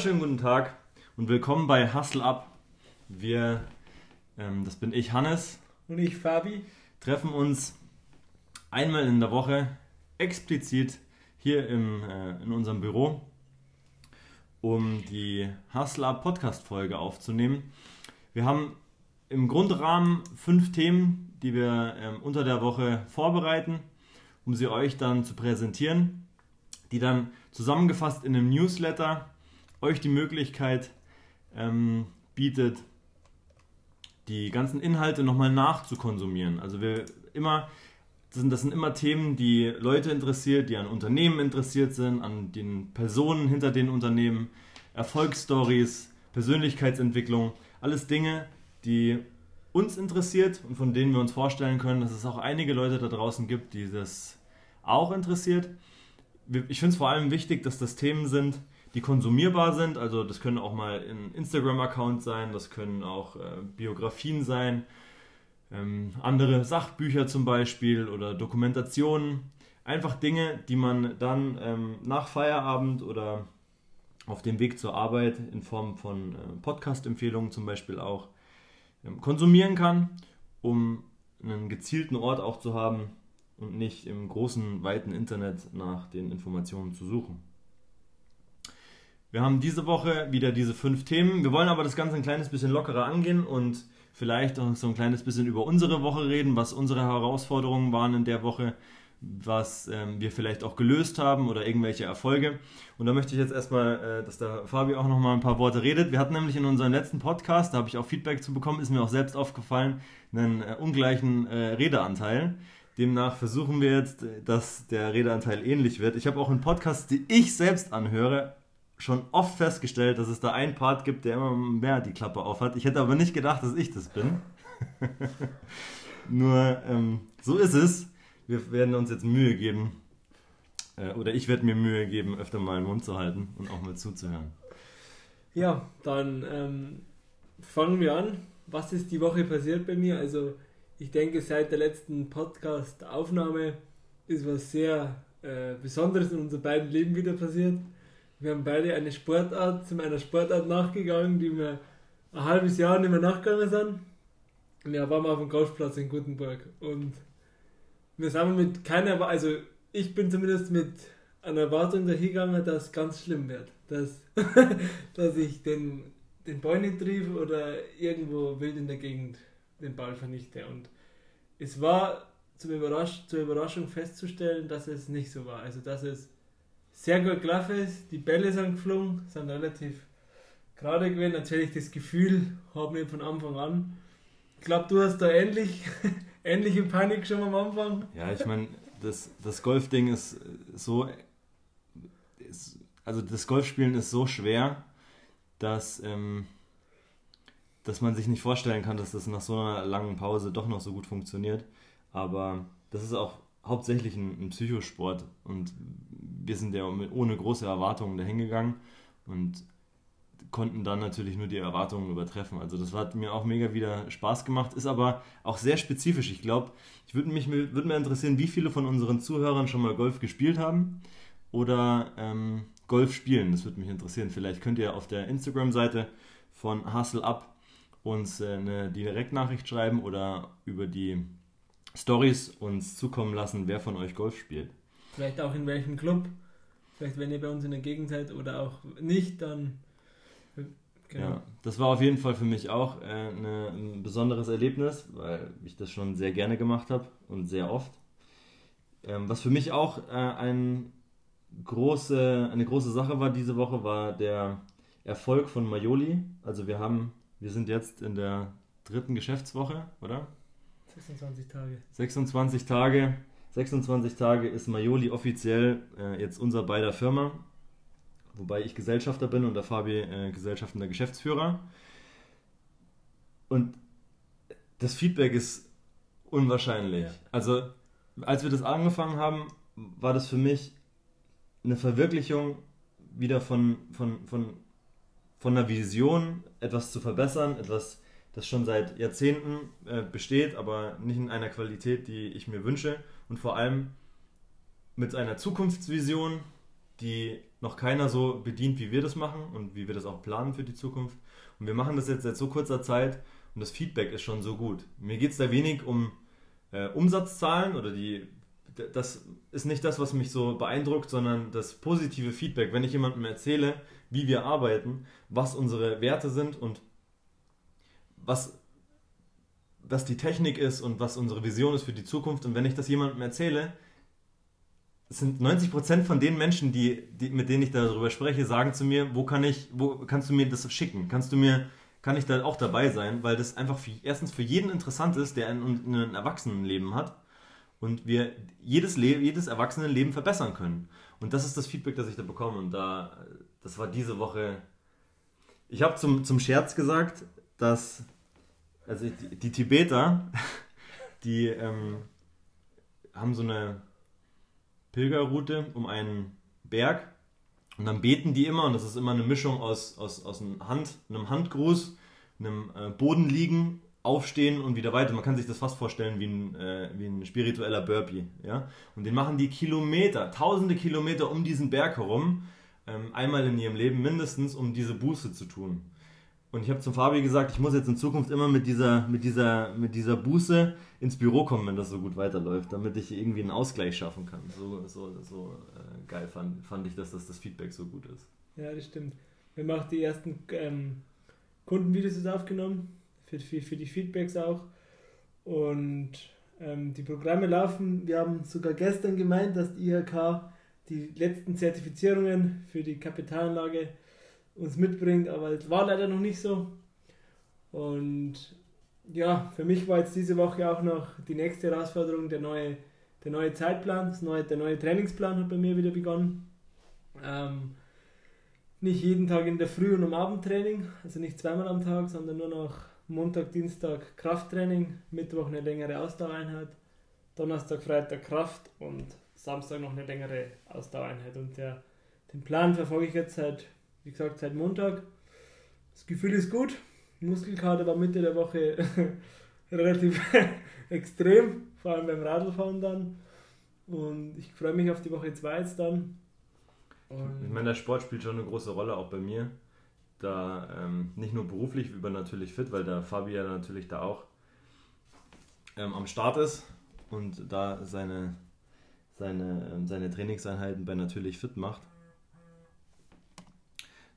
wunderschönen guten Tag und willkommen bei Hustle Up. Wir, ähm, das bin ich, Hannes. Und ich, Fabi. Treffen uns einmal in der Woche explizit hier im, äh, in unserem Büro, um die Hustle Up Podcast Folge aufzunehmen. Wir haben im Grundrahmen fünf Themen, die wir ähm, unter der Woche vorbereiten, um sie euch dann zu präsentieren, die dann zusammengefasst in einem Newsletter euch die Möglichkeit ähm, bietet, die ganzen Inhalte nochmal nachzukonsumieren. Also wir immer, das sind, das sind immer Themen, die Leute interessiert, die an Unternehmen interessiert sind, an den Personen hinter den Unternehmen, Erfolgsstories, Persönlichkeitsentwicklung, alles Dinge, die uns interessiert und von denen wir uns vorstellen können, dass es auch einige Leute da draußen gibt, die das auch interessiert. Ich finde es vor allem wichtig, dass das Themen sind, die konsumierbar sind. Also das können auch mal ein Instagram-Account sein, das können auch äh, Biografien sein, ähm, andere Sachbücher zum Beispiel oder Dokumentationen. Einfach Dinge, die man dann ähm, nach Feierabend oder auf dem Weg zur Arbeit in Form von äh, Podcast-Empfehlungen zum Beispiel auch ähm, konsumieren kann, um einen gezielten Ort auch zu haben und nicht im großen, weiten Internet nach den Informationen zu suchen. Wir haben diese Woche wieder diese fünf Themen. Wir wollen aber das Ganze ein kleines bisschen lockerer angehen und vielleicht auch so ein kleines bisschen über unsere Woche reden, was unsere Herausforderungen waren in der Woche, was ähm, wir vielleicht auch gelöst haben oder irgendwelche Erfolge. Und da möchte ich jetzt erstmal, äh, dass der Fabi auch noch mal ein paar Worte redet. Wir hatten nämlich in unserem letzten Podcast, da habe ich auch Feedback zu bekommen, ist mir auch selbst aufgefallen, einen äh, ungleichen äh, Redeanteil. Demnach versuchen wir jetzt, äh, dass der Redeanteil ähnlich wird. Ich habe auch einen Podcast, die ich selbst anhöre, schon oft festgestellt, dass es da einen Part gibt, der immer mehr die Klappe aufhat. Ich hätte aber nicht gedacht, dass ich das bin. Nur ähm, so ist es. Wir werden uns jetzt Mühe geben, äh, oder ich werde mir Mühe geben, öfter mal den Mund zu halten und auch mal zuzuhören. Ja, dann ähm, fangen wir an. Was ist die Woche passiert bei mir? Also ich denke, seit der letzten Podcast-Aufnahme ist was sehr äh, Besonderes in unserem beiden Leben wieder passiert. Wir haben beide eine Sportart, zu meiner Sportart nachgegangen, die wir ein halbes Jahr nicht mehr nachgegangen sind. Ja, waren wir auf dem Golfplatz in Gutenberg. Und wir sind mit keiner, also ich bin zumindest mit einer Erwartung dahingegangen, dass es ganz schlimm wird. Dass, dass ich den, den Ball nicht triff oder irgendwo wild in der Gegend den Ball vernichte. Und es war zum Überrasch zur Überraschung festzustellen, dass es nicht so war. Also dass es sehr gut gelaufen ist. Die Bälle sind geflogen, sind relativ gerade gewesen. Natürlich das Gefühl haben wir von Anfang an. Ich glaube, du hast da ähnlich, ähnliche Panik schon am Anfang. Ja, ich meine, das, das Golfding ist so. Ist, also das Golfspielen ist so schwer, dass, ähm, dass man sich nicht vorstellen kann, dass das nach so einer langen Pause doch noch so gut funktioniert. Aber das ist auch hauptsächlich ein, ein Psychosport und wir sind ja ohne große Erwartungen dahin gegangen und konnten dann natürlich nur die Erwartungen übertreffen. Also das hat mir auch mega wieder Spaß gemacht, ist aber auch sehr spezifisch. Ich glaube, ich würde mich würde mir interessieren, wie viele von unseren Zuhörern schon mal Golf gespielt haben oder ähm, Golf spielen. Das würde mich interessieren. Vielleicht könnt ihr auf der Instagram-Seite von Hustle Up uns äh, eine Direktnachricht schreiben oder über die Stories uns zukommen lassen, wer von euch Golf spielt. Vielleicht auch in welchem Club. Vielleicht, wenn ihr bei uns in der Gegend seid oder auch nicht, dann. Genau. Ja, das war auf jeden Fall für mich auch äh, eine, ein besonderes Erlebnis, weil ich das schon sehr gerne gemacht habe und sehr oft. Ähm, was für mich auch äh, ein große, eine große Sache war diese Woche, war der Erfolg von Majoli. Also wir haben, wir sind jetzt in der dritten Geschäftswoche, oder? 26 Tage. 26 Tage. 26 Tage ist Majoli offiziell äh, jetzt unser beider Firma. Wobei ich Gesellschafter bin und der Fabi äh, gesellschaftender Geschäftsführer. Und das Feedback ist unwahrscheinlich. Ja. Also, als wir das angefangen haben, war das für mich eine Verwirklichung wieder von, von, von, von einer Vision, etwas zu verbessern, etwas das schon seit Jahrzehnten äh, besteht, aber nicht in einer Qualität, die ich mir wünsche und vor allem mit einer Zukunftsvision, die noch keiner so bedient, wie wir das machen und wie wir das auch planen für die Zukunft. Und wir machen das jetzt seit so kurzer Zeit und das Feedback ist schon so gut. Mir geht es da wenig um äh, Umsatzzahlen oder die. Das ist nicht das, was mich so beeindruckt, sondern das positive Feedback, wenn ich jemandem erzähle, wie wir arbeiten, was unsere Werte sind und was, was die Technik ist und was unsere Vision ist für die Zukunft. Und wenn ich das jemandem erzähle, sind 90% von den Menschen, die, die, mit denen ich darüber spreche, sagen zu mir, wo kann ich, wo kannst du mir das schicken? Kannst du mir, kann ich da auch dabei sein? Weil das einfach für, erstens für jeden interessant ist, der ein, ein Erwachsenenleben hat und wir jedes, Le jedes Erwachsenenleben verbessern können. Und das ist das Feedback, das ich da bekomme. Und da, das war diese Woche. Ich habe zum, zum Scherz gesagt, dass also die, die Tibeter, die ähm, haben so eine Pilgerroute um einen Berg und dann beten die immer und das ist immer eine Mischung aus, aus, aus einem, Hand, einem Handgruß, einem äh, Bodenliegen, Aufstehen und wieder weiter. Man kann sich das fast vorstellen wie ein, äh, wie ein spiritueller Burpee. Ja? Und den machen die Kilometer, tausende Kilometer um diesen Berg herum, ähm, einmal in ihrem Leben mindestens, um diese Buße zu tun. Und ich habe zum Fabi gesagt, ich muss jetzt in Zukunft immer mit dieser, mit dieser, mit dieser Buße ins Büro kommen, wenn das so gut weiterläuft, damit ich irgendwie einen Ausgleich schaffen kann. So, so, so äh, geil fand, fand ich, dass das, das Feedback so gut ist. Ja, das stimmt. Wir haben auch die ersten ähm, Kundenvideos jetzt aufgenommen, für, für, für die Feedbacks auch. Und ähm, die Programme laufen. Wir haben sogar gestern gemeint, dass die IHK die letzten Zertifizierungen für die Kapitalanlage uns mitbringt, aber es war leider noch nicht so. Und ja, für mich war jetzt diese Woche auch noch die nächste Herausforderung der neue, der neue Zeitplan, das neue, der neue Trainingsplan hat bei mir wieder begonnen. Ähm, nicht jeden Tag in der Früh und am Abend Training, also nicht zweimal am Tag, sondern nur noch Montag, Dienstag Krafttraining, Mittwoch eine längere Ausdauereinheit, Donnerstag, Freitag Kraft und Samstag noch eine längere Ausdauereinheit. Und der, den Plan verfolge ich jetzt seit wie gesagt, seit Montag. Das Gefühl ist gut. Muskelkater war Mitte der Woche relativ extrem, vor allem beim Radlfahren dann. Und ich freue mich auf die Woche 2 jetzt dann. Und ich meine, der Sport spielt schon eine große Rolle, auch bei mir. Da ähm, nicht nur beruflich, wie bei natürlich fit, weil der Fabi ja natürlich da auch ähm, am Start ist und da seine, seine, ähm, seine Trainingseinheiten bei natürlich fit macht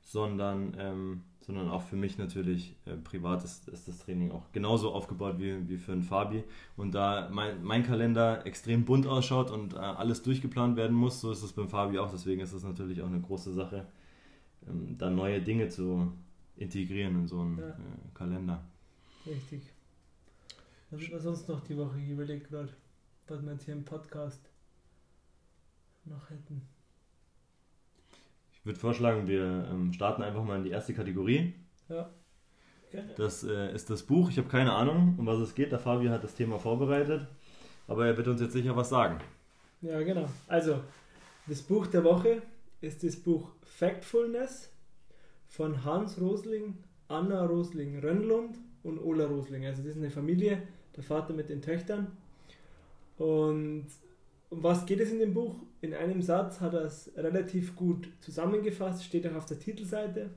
sondern, ähm, sondern auch für mich natürlich äh, privat ist, ist, das Training auch genauso aufgebaut wie, wie für einen Fabi. Und da mein, mein Kalender extrem bunt ausschaut und äh, alles durchgeplant werden muss, so ist es beim Fabi auch. Deswegen ist es natürlich auch eine große Sache, ähm, da neue Dinge zu integrieren in so einen ja. äh, Kalender. Richtig. Was haben wir sonst noch die Woche? Ich überlege gerade, was wir jetzt hier im Podcast noch hätten. Ich würde vorschlagen, wir ähm, starten einfach mal in die erste Kategorie. Ja. Gerne. Das äh, ist das Buch. Ich habe keine Ahnung, um was es geht. Der Fabio hat das Thema vorbereitet. Aber er wird uns jetzt sicher was sagen. Ja, genau. Also, das Buch der Woche ist das Buch Factfulness von Hans Rosling, Anna Rosling-Rönnlund und Ola Rosling. Also, das ist eine Familie, der Vater mit den Töchtern. Und um was geht es in dem Buch? In einem Satz hat er es relativ gut zusammengefasst, steht auch auf der Titelseite.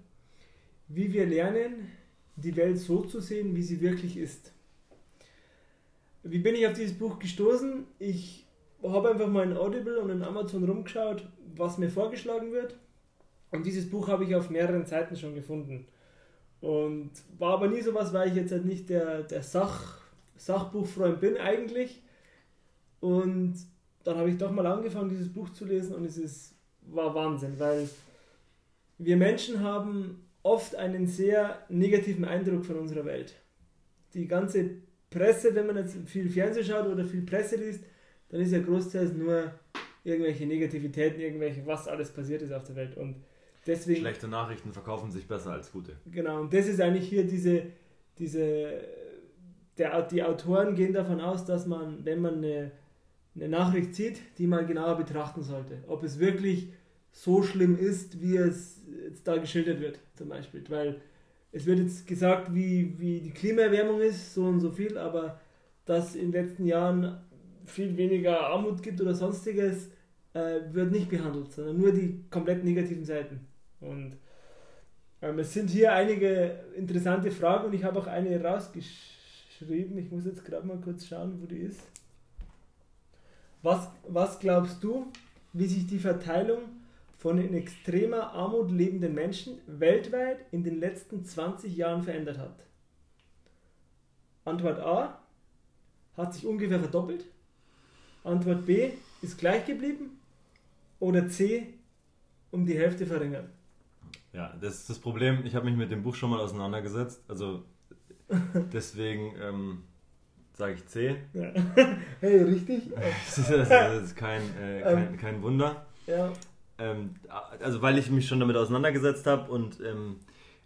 Wie wir lernen, die Welt so zu sehen, wie sie wirklich ist. Wie bin ich auf dieses Buch gestoßen? Ich habe einfach mal in Audible und in Amazon rumgeschaut, was mir vorgeschlagen wird. Und dieses Buch habe ich auf mehreren Seiten schon gefunden. Und war aber nie sowas, weil ich jetzt halt nicht der, der Sach, Sachbuchfreund bin eigentlich. Und dann habe ich doch mal angefangen, dieses Buch zu lesen und es ist, war Wahnsinn, weil wir Menschen haben oft einen sehr negativen Eindruck von unserer Welt. Die ganze Presse, wenn man jetzt viel Fernsehen schaut oder viel Presse liest, dann ist ja großteils nur irgendwelche Negativitäten, irgendwelche, was alles passiert ist auf der Welt. Und deswegen. Schlechte Nachrichten verkaufen sich besser als gute. Genau, und das ist eigentlich hier diese, diese der, die Autoren gehen davon aus, dass man, wenn man eine eine Nachricht sieht, die man genauer betrachten sollte. Ob es wirklich so schlimm ist, wie es jetzt da geschildert wird, zum Beispiel. Weil es wird jetzt gesagt, wie, wie die Klimaerwärmung ist, so und so viel, aber dass in den letzten Jahren viel weniger Armut gibt oder sonstiges, äh, wird nicht behandelt, sondern nur die komplett negativen Seiten. Und ähm, es sind hier einige interessante Fragen und ich habe auch eine rausgeschrieben. Ich muss jetzt gerade mal kurz schauen, wo die ist. Was, was glaubst du, wie sich die Verteilung von in extremer Armut lebenden Menschen weltweit in den letzten 20 Jahren verändert hat? Antwort A hat sich ungefähr verdoppelt. Antwort B ist gleich geblieben. Oder C um die Hälfte verringert. Ja, das ist das Problem. Ich habe mich mit dem Buch schon mal auseinandergesetzt. Also deswegen ähm, sage ich C. Ja. Hey, richtig? das, ist, das ist kein, äh, kein, ähm, kein, Wunder. Ja. Ähm, also weil ich mich schon damit auseinandergesetzt habe und ähm,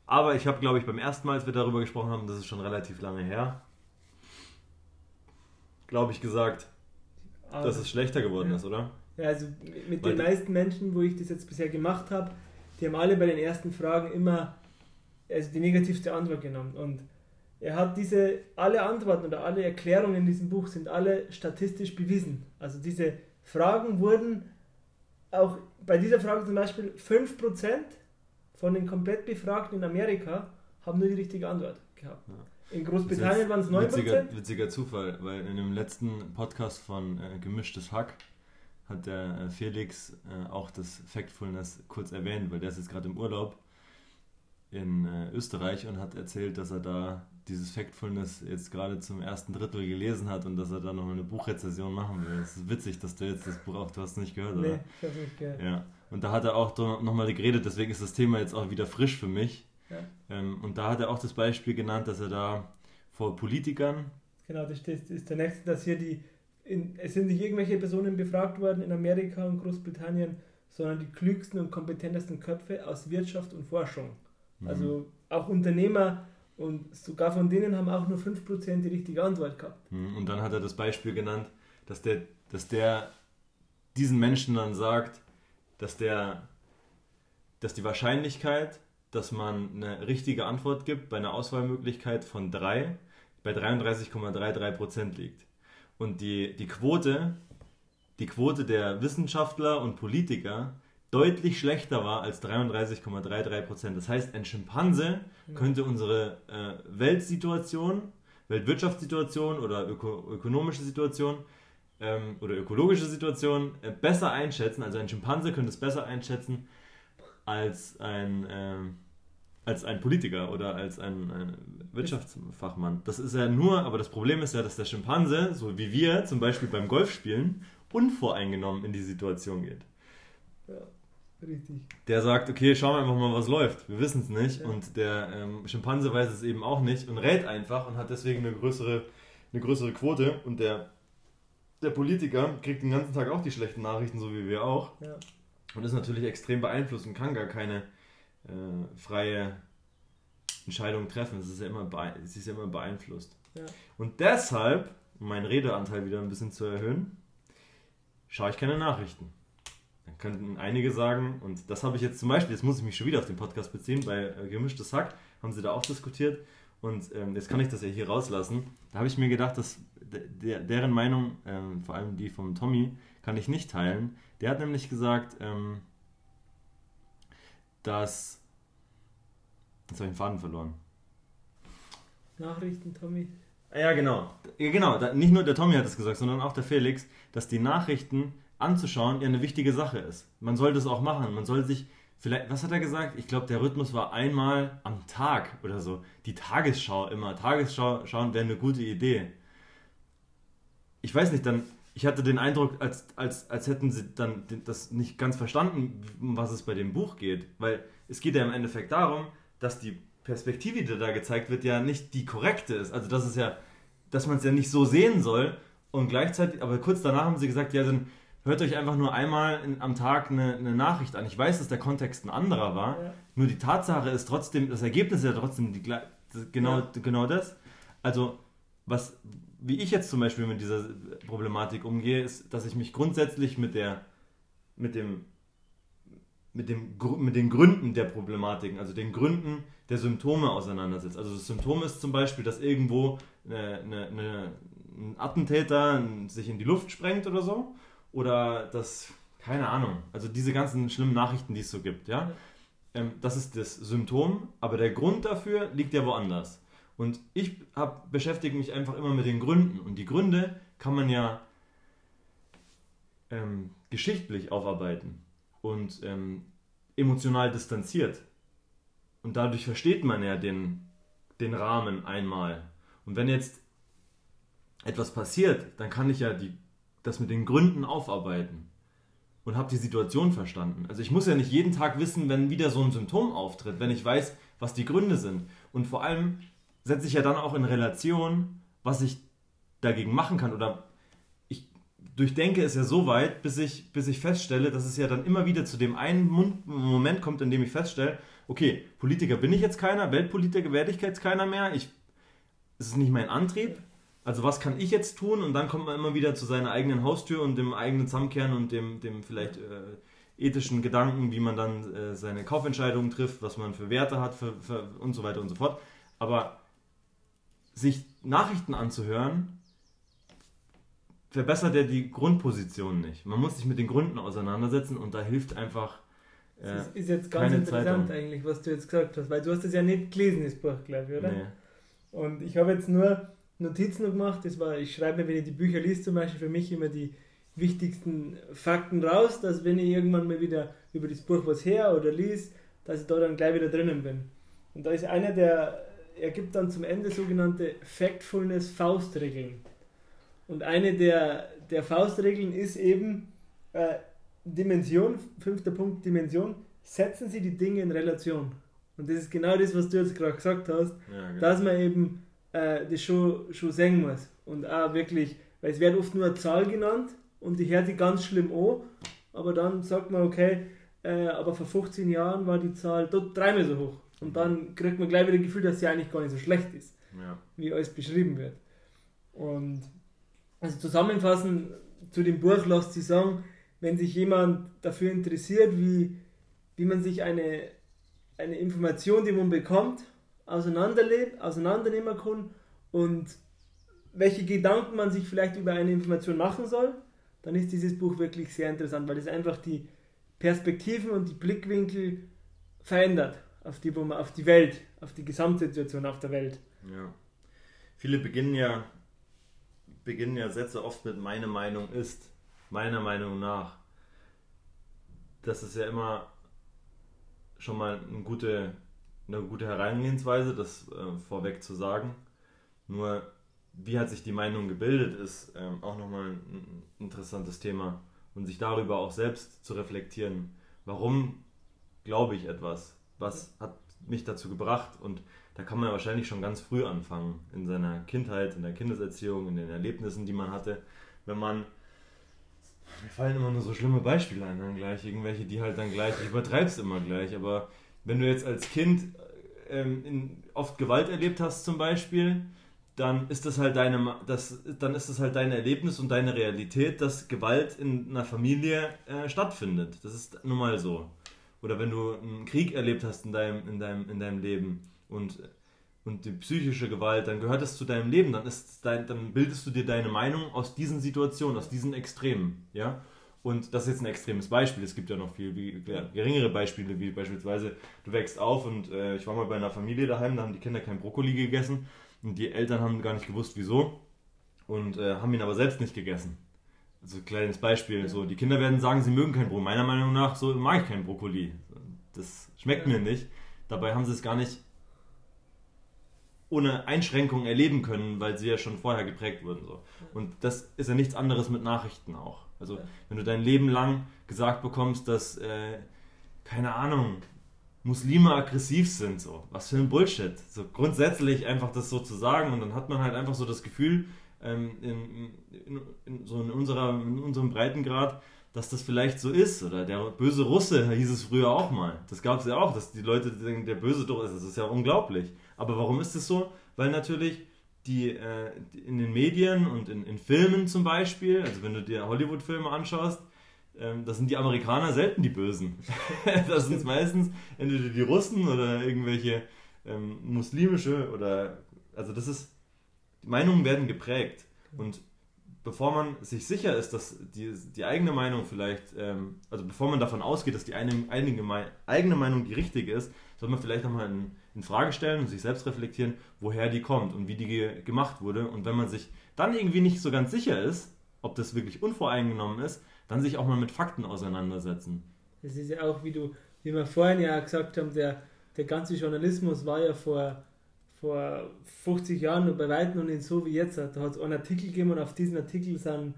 aber ich habe, glaube ich, beim ersten Mal, als wir darüber gesprochen haben, das ist schon relativ lange her, glaube ich, gesagt, aber dass es schlechter geworden ja. ist, oder? Ja, also mit weil den meisten Menschen, wo ich das jetzt bisher gemacht habe, die haben alle bei den ersten Fragen immer also die negativste Antwort genommen. Und er hat diese, alle Antworten oder alle Erklärungen in diesem Buch sind alle statistisch bewiesen. Also diese Fragen wurden auch bei dieser Frage zum Beispiel 5% von den komplett Befragten in Amerika haben nur die richtige Antwort gehabt. Ja. In Großbritannien waren es 9%. Witziger, witziger Zufall, weil in dem letzten Podcast von äh, Gemischtes Hack hat der äh, Felix äh, auch das Factfulness kurz erwähnt, weil der ist jetzt gerade im Urlaub in äh, Österreich und hat erzählt, dass er da dieses Factfulness jetzt gerade zum ersten Drittel gelesen hat und dass er da noch eine Buchrezession machen will. Es ist witzig, dass du jetzt das Buch auch, du hast es nicht gehört, oder? Nee, ich habe nicht gehört. Ja. Und da hat er auch nochmal geredet, deswegen ist das Thema jetzt auch wieder frisch für mich. Ja. Ähm, und da hat er auch das Beispiel genannt, dass er da vor Politikern. Genau, das ist der nächste, dass hier die in, es sind nicht irgendwelche Personen befragt worden in Amerika und Großbritannien, sondern die klügsten und kompetentesten Köpfe aus Wirtschaft und Forschung. Mhm. Also auch Unternehmer und sogar von denen haben auch nur 5% die richtige Antwort gehabt. Mhm. Und dann hat er das Beispiel genannt, dass der, dass der diesen Menschen dann sagt, dass der dass die Wahrscheinlichkeit, dass man eine richtige Antwort gibt bei einer Auswahlmöglichkeit von 3 bei 33,33% liegt. Und die, die Quote, die Quote der Wissenschaftler und Politiker deutlich schlechter war als 33,33 Prozent. Das heißt, ein Schimpanse könnte unsere äh, Weltsituation, Weltwirtschaftssituation oder öko ökonomische Situation ähm, oder ökologische Situation äh, besser einschätzen. Also ein Schimpanse könnte es besser einschätzen als ein, äh, als ein Politiker oder als ein, ein Wirtschaftsfachmann. Das ist ja nur, aber das Problem ist ja, dass der Schimpanse, so wie wir zum Beispiel beim Golfspielen, unvoreingenommen in die Situation geht. Ja, richtig. Der sagt, okay, schauen wir einfach mal, was läuft. Wir wissen es nicht. Ja. Und der ähm, Schimpanse weiß es eben auch nicht und rät einfach und hat deswegen eine größere, eine größere Quote. Und der, der Politiker kriegt den ganzen Tag auch die schlechten Nachrichten, so wie wir auch. Ja. Und ist natürlich extrem beeinflusst und kann gar keine äh, freie Entscheidungen treffen. Es ist ja immer, es ist ja immer beeinflusst. Ja. Und deshalb, um meinen Redeanteil wieder ein bisschen zu erhöhen, schaue ich keine Nachrichten. Könnten einige sagen, und das habe ich jetzt zum Beispiel, jetzt muss ich mich schon wieder auf den Podcast beziehen, bei äh, Gemischtes Hack haben sie da auch diskutiert. Und ähm, jetzt kann ich das ja hier rauslassen. Da habe ich mir gedacht, dass der, deren Meinung, ähm, vor allem die von Tommy, kann ich nicht teilen. Der hat nämlich gesagt, ähm, dass Jetzt habe ich den Faden verloren. Nachrichten, Tommy. Ja, genau. Ja, genau. nicht nur der Tommy hat es gesagt, sondern auch der Felix, dass die Nachrichten anzuschauen ja eine wichtige Sache ist. Man sollte es auch machen. Man soll sich vielleicht, was hat er gesagt? Ich glaube, der Rhythmus war einmal am Tag oder so. Die Tagesschau immer. Tagesschau schauen wäre eine gute Idee. Ich weiß nicht, dann, ich hatte den Eindruck, als, als, als hätten sie dann das nicht ganz verstanden, um was es bei dem Buch geht. Weil es geht ja im Endeffekt darum, dass die Perspektive, die da gezeigt wird, ja nicht die korrekte ist. Also das ist ja, dass man es ja nicht so sehen soll. Und gleichzeitig, aber kurz danach haben sie gesagt, ja, dann hört euch einfach nur einmal in, am Tag eine, eine, Nachricht an. Ich weiß, dass der Kontext ein anderer war. Ja. Nur die Tatsache ist trotzdem, das Ergebnis ist ja trotzdem die, genau, ja. genau das. Also, was, wie ich jetzt zum Beispiel mit dieser Problematik umgehe, ist, dass ich mich grundsätzlich mit der, mit dem mit, dem, mit den Gründen der Problematiken, also den Gründen der Symptome auseinandersetzt. Also das Symptom ist zum Beispiel, dass irgendwo eine, eine, eine, ein Attentäter sich in die Luft sprengt oder so. Oder dass, keine Ahnung, also diese ganzen schlimmen Nachrichten, die es so gibt, ja. Ähm, das ist das Symptom, aber der Grund dafür liegt ja woanders. Und ich hab, beschäftige mich einfach immer mit den Gründen. Und die Gründe kann man ja ähm, geschichtlich aufarbeiten und ähm, emotional distanziert. Und dadurch versteht man ja den, den Rahmen einmal. Und wenn jetzt etwas passiert, dann kann ich ja die, das mit den Gründen aufarbeiten und habe die Situation verstanden. Also ich muss ja nicht jeden Tag wissen, wenn wieder so ein Symptom auftritt, wenn ich weiß, was die Gründe sind. Und vor allem setze ich ja dann auch in Relation, was ich dagegen machen kann oder ich durchdenke es ja so weit, bis ich, bis ich feststelle, dass es ja dann immer wieder zu dem einen Moment kommt, in dem ich feststelle, okay, Politiker bin ich jetzt keiner, Weltpolitiker werde ich jetzt keiner mehr, ich, es ist nicht mein Antrieb, also was kann ich jetzt tun? Und dann kommt man immer wieder zu seiner eigenen Haustür und dem eigenen Zusammenkehren und dem, dem vielleicht äh, ethischen Gedanken, wie man dann äh, seine Kaufentscheidungen trifft, was man für Werte hat für, für und so weiter und so fort. Aber sich Nachrichten anzuhören, verbessert ja die Grundposition nicht. Man muss sich mit den Gründen auseinandersetzen und da hilft einfach. Äh, das ist jetzt ganz interessant Zeitung. eigentlich, was du jetzt gesagt hast, weil du hast es ja nicht gelesen, das Buch, glaube ich, oder? Nee. Und ich habe jetzt nur Notizen gemacht. Das war, ich schreibe mir, wenn ich die Bücher liest, zum Beispiel für mich immer die wichtigsten Fakten raus, dass wenn ich irgendwann mal wieder über das Buch was her oder liest, dass ich da dann gleich wieder drinnen bin. Und da ist einer, der, er gibt dann zum Ende sogenannte Factfulness Faustregeln. Und eine der, der Faustregeln ist eben äh, Dimension, fünfter Punkt Dimension, setzen Sie die Dinge in Relation. Und das ist genau das, was du jetzt gerade gesagt hast, ja, genau. dass man eben äh, das schon, schon sehen muss. Und auch wirklich, weil es wird oft nur eine Zahl genannt und die hört sich ganz schlimm an, aber dann sagt man, okay, äh, aber vor 15 Jahren war die Zahl dort dreimal so hoch. Und dann kriegt man gleich wieder das Gefühl, dass sie eigentlich gar nicht so schlecht ist, ja. wie alles beschrieben wird. Und also zusammenfassend zu dem Buch lässt sich sagen, wenn sich jemand dafür interessiert, wie, wie man sich eine, eine Information, die man bekommt, auseinandernehmen kann und welche Gedanken man sich vielleicht über eine Information machen soll, dann ist dieses Buch wirklich sehr interessant, weil es einfach die Perspektiven und die Blickwinkel verändert auf die, auf die Welt, auf die Gesamtsituation auf der Welt. Ja. Viele beginnen ja, beginnen ja Sätze oft mit meine Meinung ist, meiner Meinung nach. Das ist ja immer schon mal eine gute eine gute Herangehensweise, das äh, vorweg zu sagen. Nur, wie hat sich die Meinung gebildet, ist ähm, auch nochmal ein interessantes Thema. Und sich darüber auch selbst zu reflektieren. Warum glaube ich etwas? Was hat mich dazu gebracht? Und da kann man wahrscheinlich schon ganz früh anfangen, in seiner Kindheit, in der Kindeserziehung, in den Erlebnissen, die man hatte. Wenn man mir fallen immer nur so schlimme Beispiele ein, dann gleich irgendwelche, die halt dann gleich, ich übertreib's immer gleich, aber wenn du jetzt als Kind ähm, in, oft Gewalt erlebt hast zum Beispiel, dann ist das halt deine, das, dann ist das halt dein Erlebnis und deine Realität, dass Gewalt in einer Familie äh, stattfindet. Das ist nun mal so. Oder wenn du einen Krieg erlebt hast in deinem, in deinem, in deinem Leben und, und die psychische Gewalt, dann gehört das zu deinem Leben, dann, ist dein, dann bildest du dir deine Meinung aus diesen Situationen, aus diesen Extremen. Ja? Und das ist jetzt ein extremes Beispiel. Es gibt ja noch viel wie, geringere Beispiele, wie beispielsweise du wächst auf und äh, ich war mal bei einer Familie daheim, da haben die Kinder kein Brokkoli gegessen und die Eltern haben gar nicht gewusst, wieso und äh, haben ihn aber selbst nicht gegessen. Also ein kleines Beispiel, so die Kinder werden sagen, sie mögen kein Brokkoli. Meiner Meinung nach so mag ich kein Brokkoli. Das schmeckt ja. mir nicht. Dabei haben sie es gar nicht ohne Einschränkungen erleben können, weil sie ja schon vorher geprägt wurden. So. Und das ist ja nichts anderes mit Nachrichten auch. Also wenn du dein Leben lang gesagt bekommst, dass, äh, keine Ahnung, Muslime aggressiv sind, so, was für ein Bullshit. So grundsätzlich einfach das so zu sagen und dann hat man halt einfach so das Gefühl, ähm, in, in, in, so in, unserer, in unserem Breitengrad, dass das vielleicht so ist. Oder der böse Russe hieß es früher auch mal. Das gab es ja auch, dass die Leute denken, der böse doch ist. Das ist ja unglaublich. Aber warum ist es so? Weil natürlich die, äh, in den Medien und in, in Filmen zum Beispiel, also wenn du dir Hollywood-Filme anschaust, ähm, das sind die Amerikaner selten die Bösen. das sind meistens entweder die Russen oder irgendwelche ähm, muslimische oder, also das ist, Meinungen werden geprägt und bevor man sich sicher ist, dass die, die eigene Meinung vielleicht, ähm, also bevor man davon ausgeht, dass die eine, einige, eigene Meinung die richtige ist, soll man vielleicht nochmal in, in Frage stellen und sich selbst reflektieren, woher die kommt und wie die ge gemacht wurde. Und wenn man sich dann irgendwie nicht so ganz sicher ist, ob das wirklich unvoreingenommen ist, dann sich auch mal mit Fakten auseinandersetzen. Das ist ja auch, wie du, wie wir vorhin ja gesagt haben, der, der ganze Journalismus war ja vor, vor 50 Jahren und bei weitem noch nicht so wie jetzt. Da hat es einen Artikel gegeben und auf diesen Artikel sind,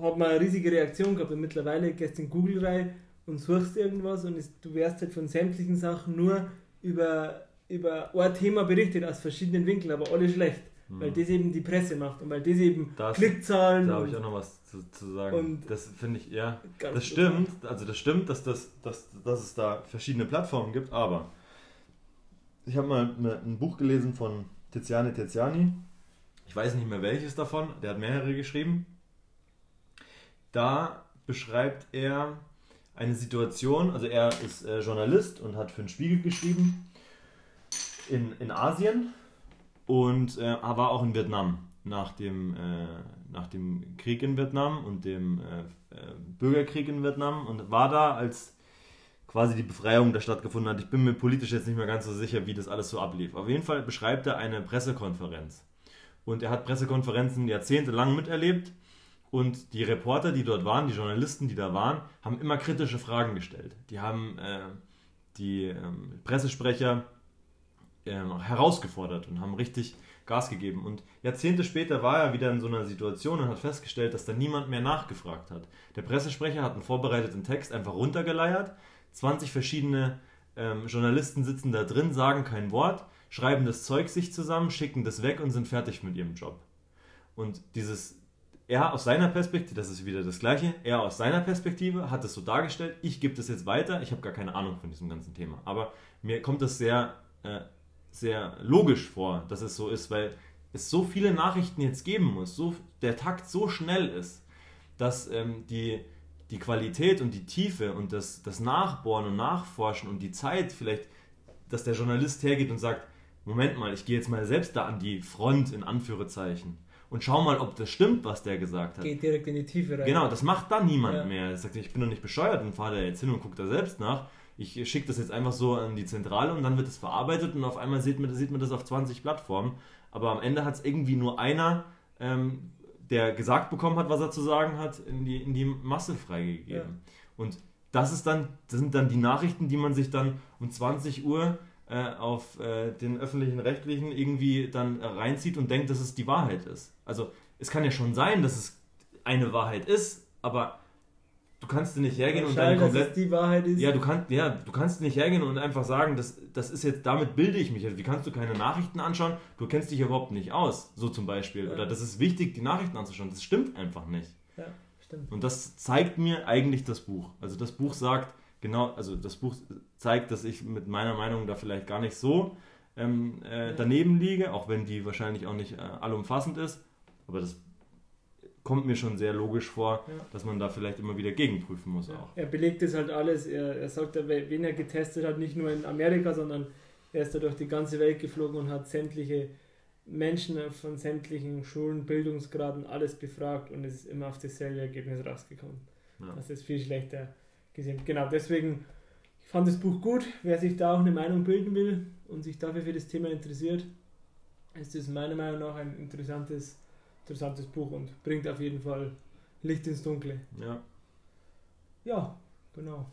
hat man eine riesige Reaktion gehabt. Und mittlerweile gehst du in Google rein und suchst irgendwas und ist, du wirst halt von sämtlichen Sachen nur über, über ein Thema berichtet aus verschiedenen Winkeln, aber alle schlecht. Mhm. Weil das eben die Presse macht und weil das eben das, Klickzahlen. Da habe ich auch noch was zu, zu sagen. Und das finde ich, ja, das stimmt. Also das stimmt, dass, das, dass, dass es da verschiedene Plattformen gibt, aber ich habe mal ein Buch gelesen von Tiziane Tiziani. Ich weiß nicht mehr welches davon, der hat mehrere geschrieben. Da beschreibt er eine Situation, also er ist äh, Journalist und hat für den Spiegel geschrieben in, in Asien und äh, war auch in Vietnam nach dem, äh, nach dem Krieg in Vietnam und dem äh, äh, Bürgerkrieg in Vietnam und war da, als quasi die Befreiung da stattgefunden hat. Ich bin mir politisch jetzt nicht mehr ganz so sicher, wie das alles so ablief. Auf jeden Fall beschreibt er eine Pressekonferenz. Und er hat Pressekonferenzen jahrzehntelang miterlebt. Und die Reporter, die dort waren, die Journalisten, die da waren, haben immer kritische Fragen gestellt. Die haben äh, die ähm, Pressesprecher ähm, herausgefordert und haben richtig Gas gegeben. Und Jahrzehnte später war er wieder in so einer Situation und hat festgestellt, dass da niemand mehr nachgefragt hat. Der Pressesprecher hat einen vorbereiteten Text einfach runtergeleiert. 20 verschiedene ähm, Journalisten sitzen da drin, sagen kein Wort, schreiben das Zeug sich zusammen, schicken das weg und sind fertig mit ihrem Job. Und dieses, er aus seiner Perspektive, das ist wieder das Gleiche, er aus seiner Perspektive hat es so dargestellt, ich gebe das jetzt weiter, ich habe gar keine Ahnung von diesem ganzen Thema. Aber mir kommt das sehr äh, sehr logisch vor, dass es so ist, weil es so viele Nachrichten jetzt geben muss, so, der Takt so schnell ist, dass ähm, die, die Qualität und die Tiefe und das, das Nachbohren und Nachforschen und die Zeit vielleicht, dass der Journalist hergeht und sagt, Moment mal, ich gehe jetzt mal selbst da an die Front in Anführungszeichen und schau mal, ob das stimmt, was der gesagt hat. Geht direkt in die Tiefe rein. Genau, das macht dann niemand ja. mehr. Er sagt, ich bin doch nicht bescheuert und fahre da jetzt hin und gucke da selbst nach, ich schicke das jetzt einfach so an die Zentrale und dann wird es verarbeitet und auf einmal sieht man, sieht man das auf 20 Plattformen. Aber am Ende hat es irgendwie nur einer, ähm, der gesagt bekommen hat, was er zu sagen hat, in die, in die Masse freigegeben. Ja. Und das ist dann, das sind dann die Nachrichten, die man sich dann um 20 Uhr äh, auf äh, den öffentlichen Rechtlichen irgendwie dann reinzieht und denkt, dass es die Wahrheit ist. Also es kann ja schon sein, dass es eine Wahrheit ist, aber du kannst nicht hergehen und dann komplett. die Wahrheit ist. Ja, du kannst, ja, du kannst nicht hergehen und einfach sagen, das, das ist jetzt, damit bilde ich mich. Also, wie kannst du keine Nachrichten anschauen? Du kennst dich überhaupt nicht aus, so zum Beispiel. Ja. Oder das ist wichtig, die Nachrichten anzuschauen. Das stimmt einfach nicht. Ja, stimmt. Und das zeigt mir eigentlich das Buch. Also das Buch sagt, genau, also das Buch zeigt, dass ich mit meiner Meinung da vielleicht gar nicht so ähm, äh, daneben liege, auch wenn die wahrscheinlich auch nicht äh, allumfassend ist. Aber das kommt mir schon sehr logisch vor, ja. dass man da vielleicht immer wieder gegenprüfen muss auch. Er belegt das halt alles. Er, er sagt, wen er getestet hat, nicht nur in Amerika, sondern er ist da durch die ganze Welt geflogen und hat sämtliche Menschen von sämtlichen Schulen, Bildungsgraden, alles befragt und es ist immer auf dasselbe Ergebnis rausgekommen. Ja. Das ist viel schlechter gesehen. Genau, deswegen, ich fand das Buch gut. Wer sich da auch eine Meinung bilden will und sich dafür für das Thema interessiert, ist das meiner Meinung nach ein interessantes interessantes Buch und bringt auf jeden Fall Licht ins Dunkle. Ja. Ja, genau.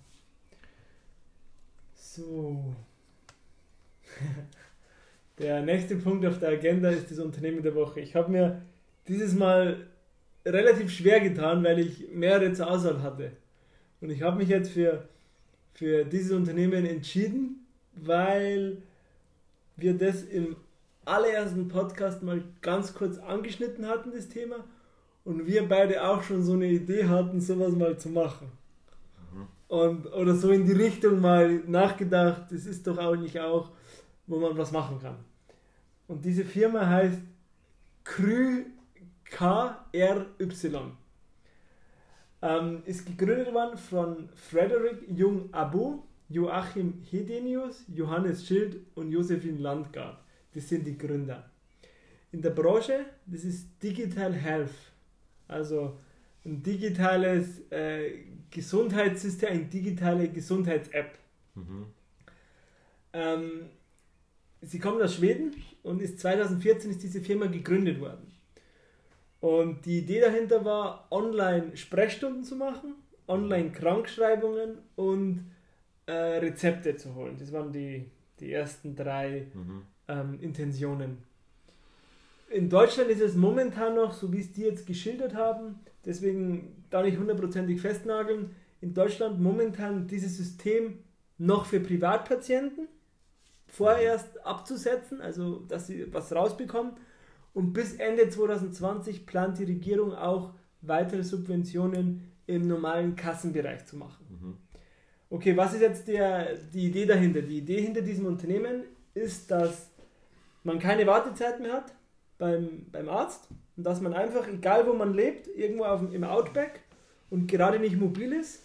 So. der nächste Punkt auf der Agenda ist das Unternehmen der Woche. Ich habe mir dieses Mal relativ schwer getan, weil ich mehrere zur Auswahl hatte. Und ich habe mich jetzt für, für dieses Unternehmen entschieden, weil wir das im allerersten Podcast mal ganz kurz angeschnitten hatten, das Thema. Und wir beide auch schon so eine Idee hatten, sowas mal zu machen. Mhm. Und, oder so in die Richtung mal nachgedacht, das ist doch eigentlich auch, wo man was machen kann. Und diese Firma heißt Krü KRY. Ähm, ist gegründet worden von Frederick Jung Abu, Joachim Hedenius, Johannes Schild und Josephine Landgard. Das sind die Gründer. in der Branche, das ist Digital Health. Also ein digitales äh, Gesundheitssystem, eine digitale Gesundheits-App. Mhm. Ähm, sie kommt aus Schweden und ist 2014 ist diese Firma gegründet worden. Und die Idee dahinter war, online Sprechstunden zu machen, online Krankschreibungen und äh, Rezepte zu holen. Das waren die, die ersten drei mhm. Ähm, Intentionen. In Deutschland ist es momentan noch, so wie es die jetzt geschildert haben, deswegen da nicht hundertprozentig festnageln, in Deutschland momentan dieses System noch für Privatpatienten vorerst abzusetzen, also dass sie was rausbekommen. Und bis Ende 2020 plant die Regierung auch weitere Subventionen im normalen Kassenbereich zu machen. Mhm. Okay, was ist jetzt der, die Idee dahinter? Die Idee hinter diesem Unternehmen ist, dass man keine Wartezeit mehr hat beim, beim Arzt und dass man einfach, egal wo man lebt, irgendwo auf, im Outback und gerade nicht mobil ist,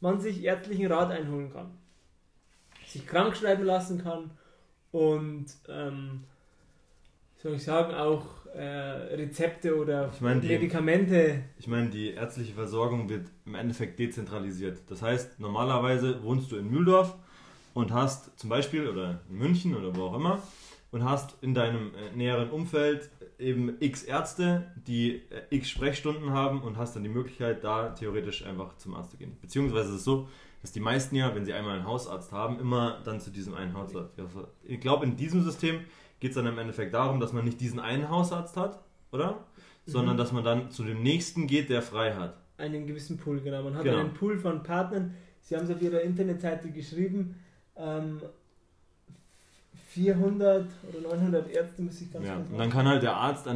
man sich ärztlichen Rat einholen kann sich krank schreiben lassen kann und ähm, soll ich sagen, auch äh, Rezepte oder ich mein, die, Medikamente. Ich meine, die ärztliche Versorgung wird im Endeffekt dezentralisiert. Das heißt, normalerweise wohnst du in Mühldorf und hast zum Beispiel, oder in München oder wo auch immer, und hast in deinem äh, näheren Umfeld eben x Ärzte, die äh, x Sprechstunden haben und hast dann die Möglichkeit, da theoretisch einfach zum Arzt zu gehen. Beziehungsweise ist es so, dass die meisten ja, wenn sie einmal einen Hausarzt haben, immer dann zu diesem einen Hausarzt. Ich glaube, in diesem System geht es dann im Endeffekt darum, dass man nicht diesen einen Hausarzt hat, oder? Mhm. Sondern dass man dann zu dem nächsten geht, der frei hat. Einen gewissen Pool, genau. Man hat genau. einen Pool von Partnern. Sie haben es auf Ihrer Internetseite geschrieben. Ähm, 400 oder 900 Ärzte muss ich ganz ja. Und dann kann halt der Arzt,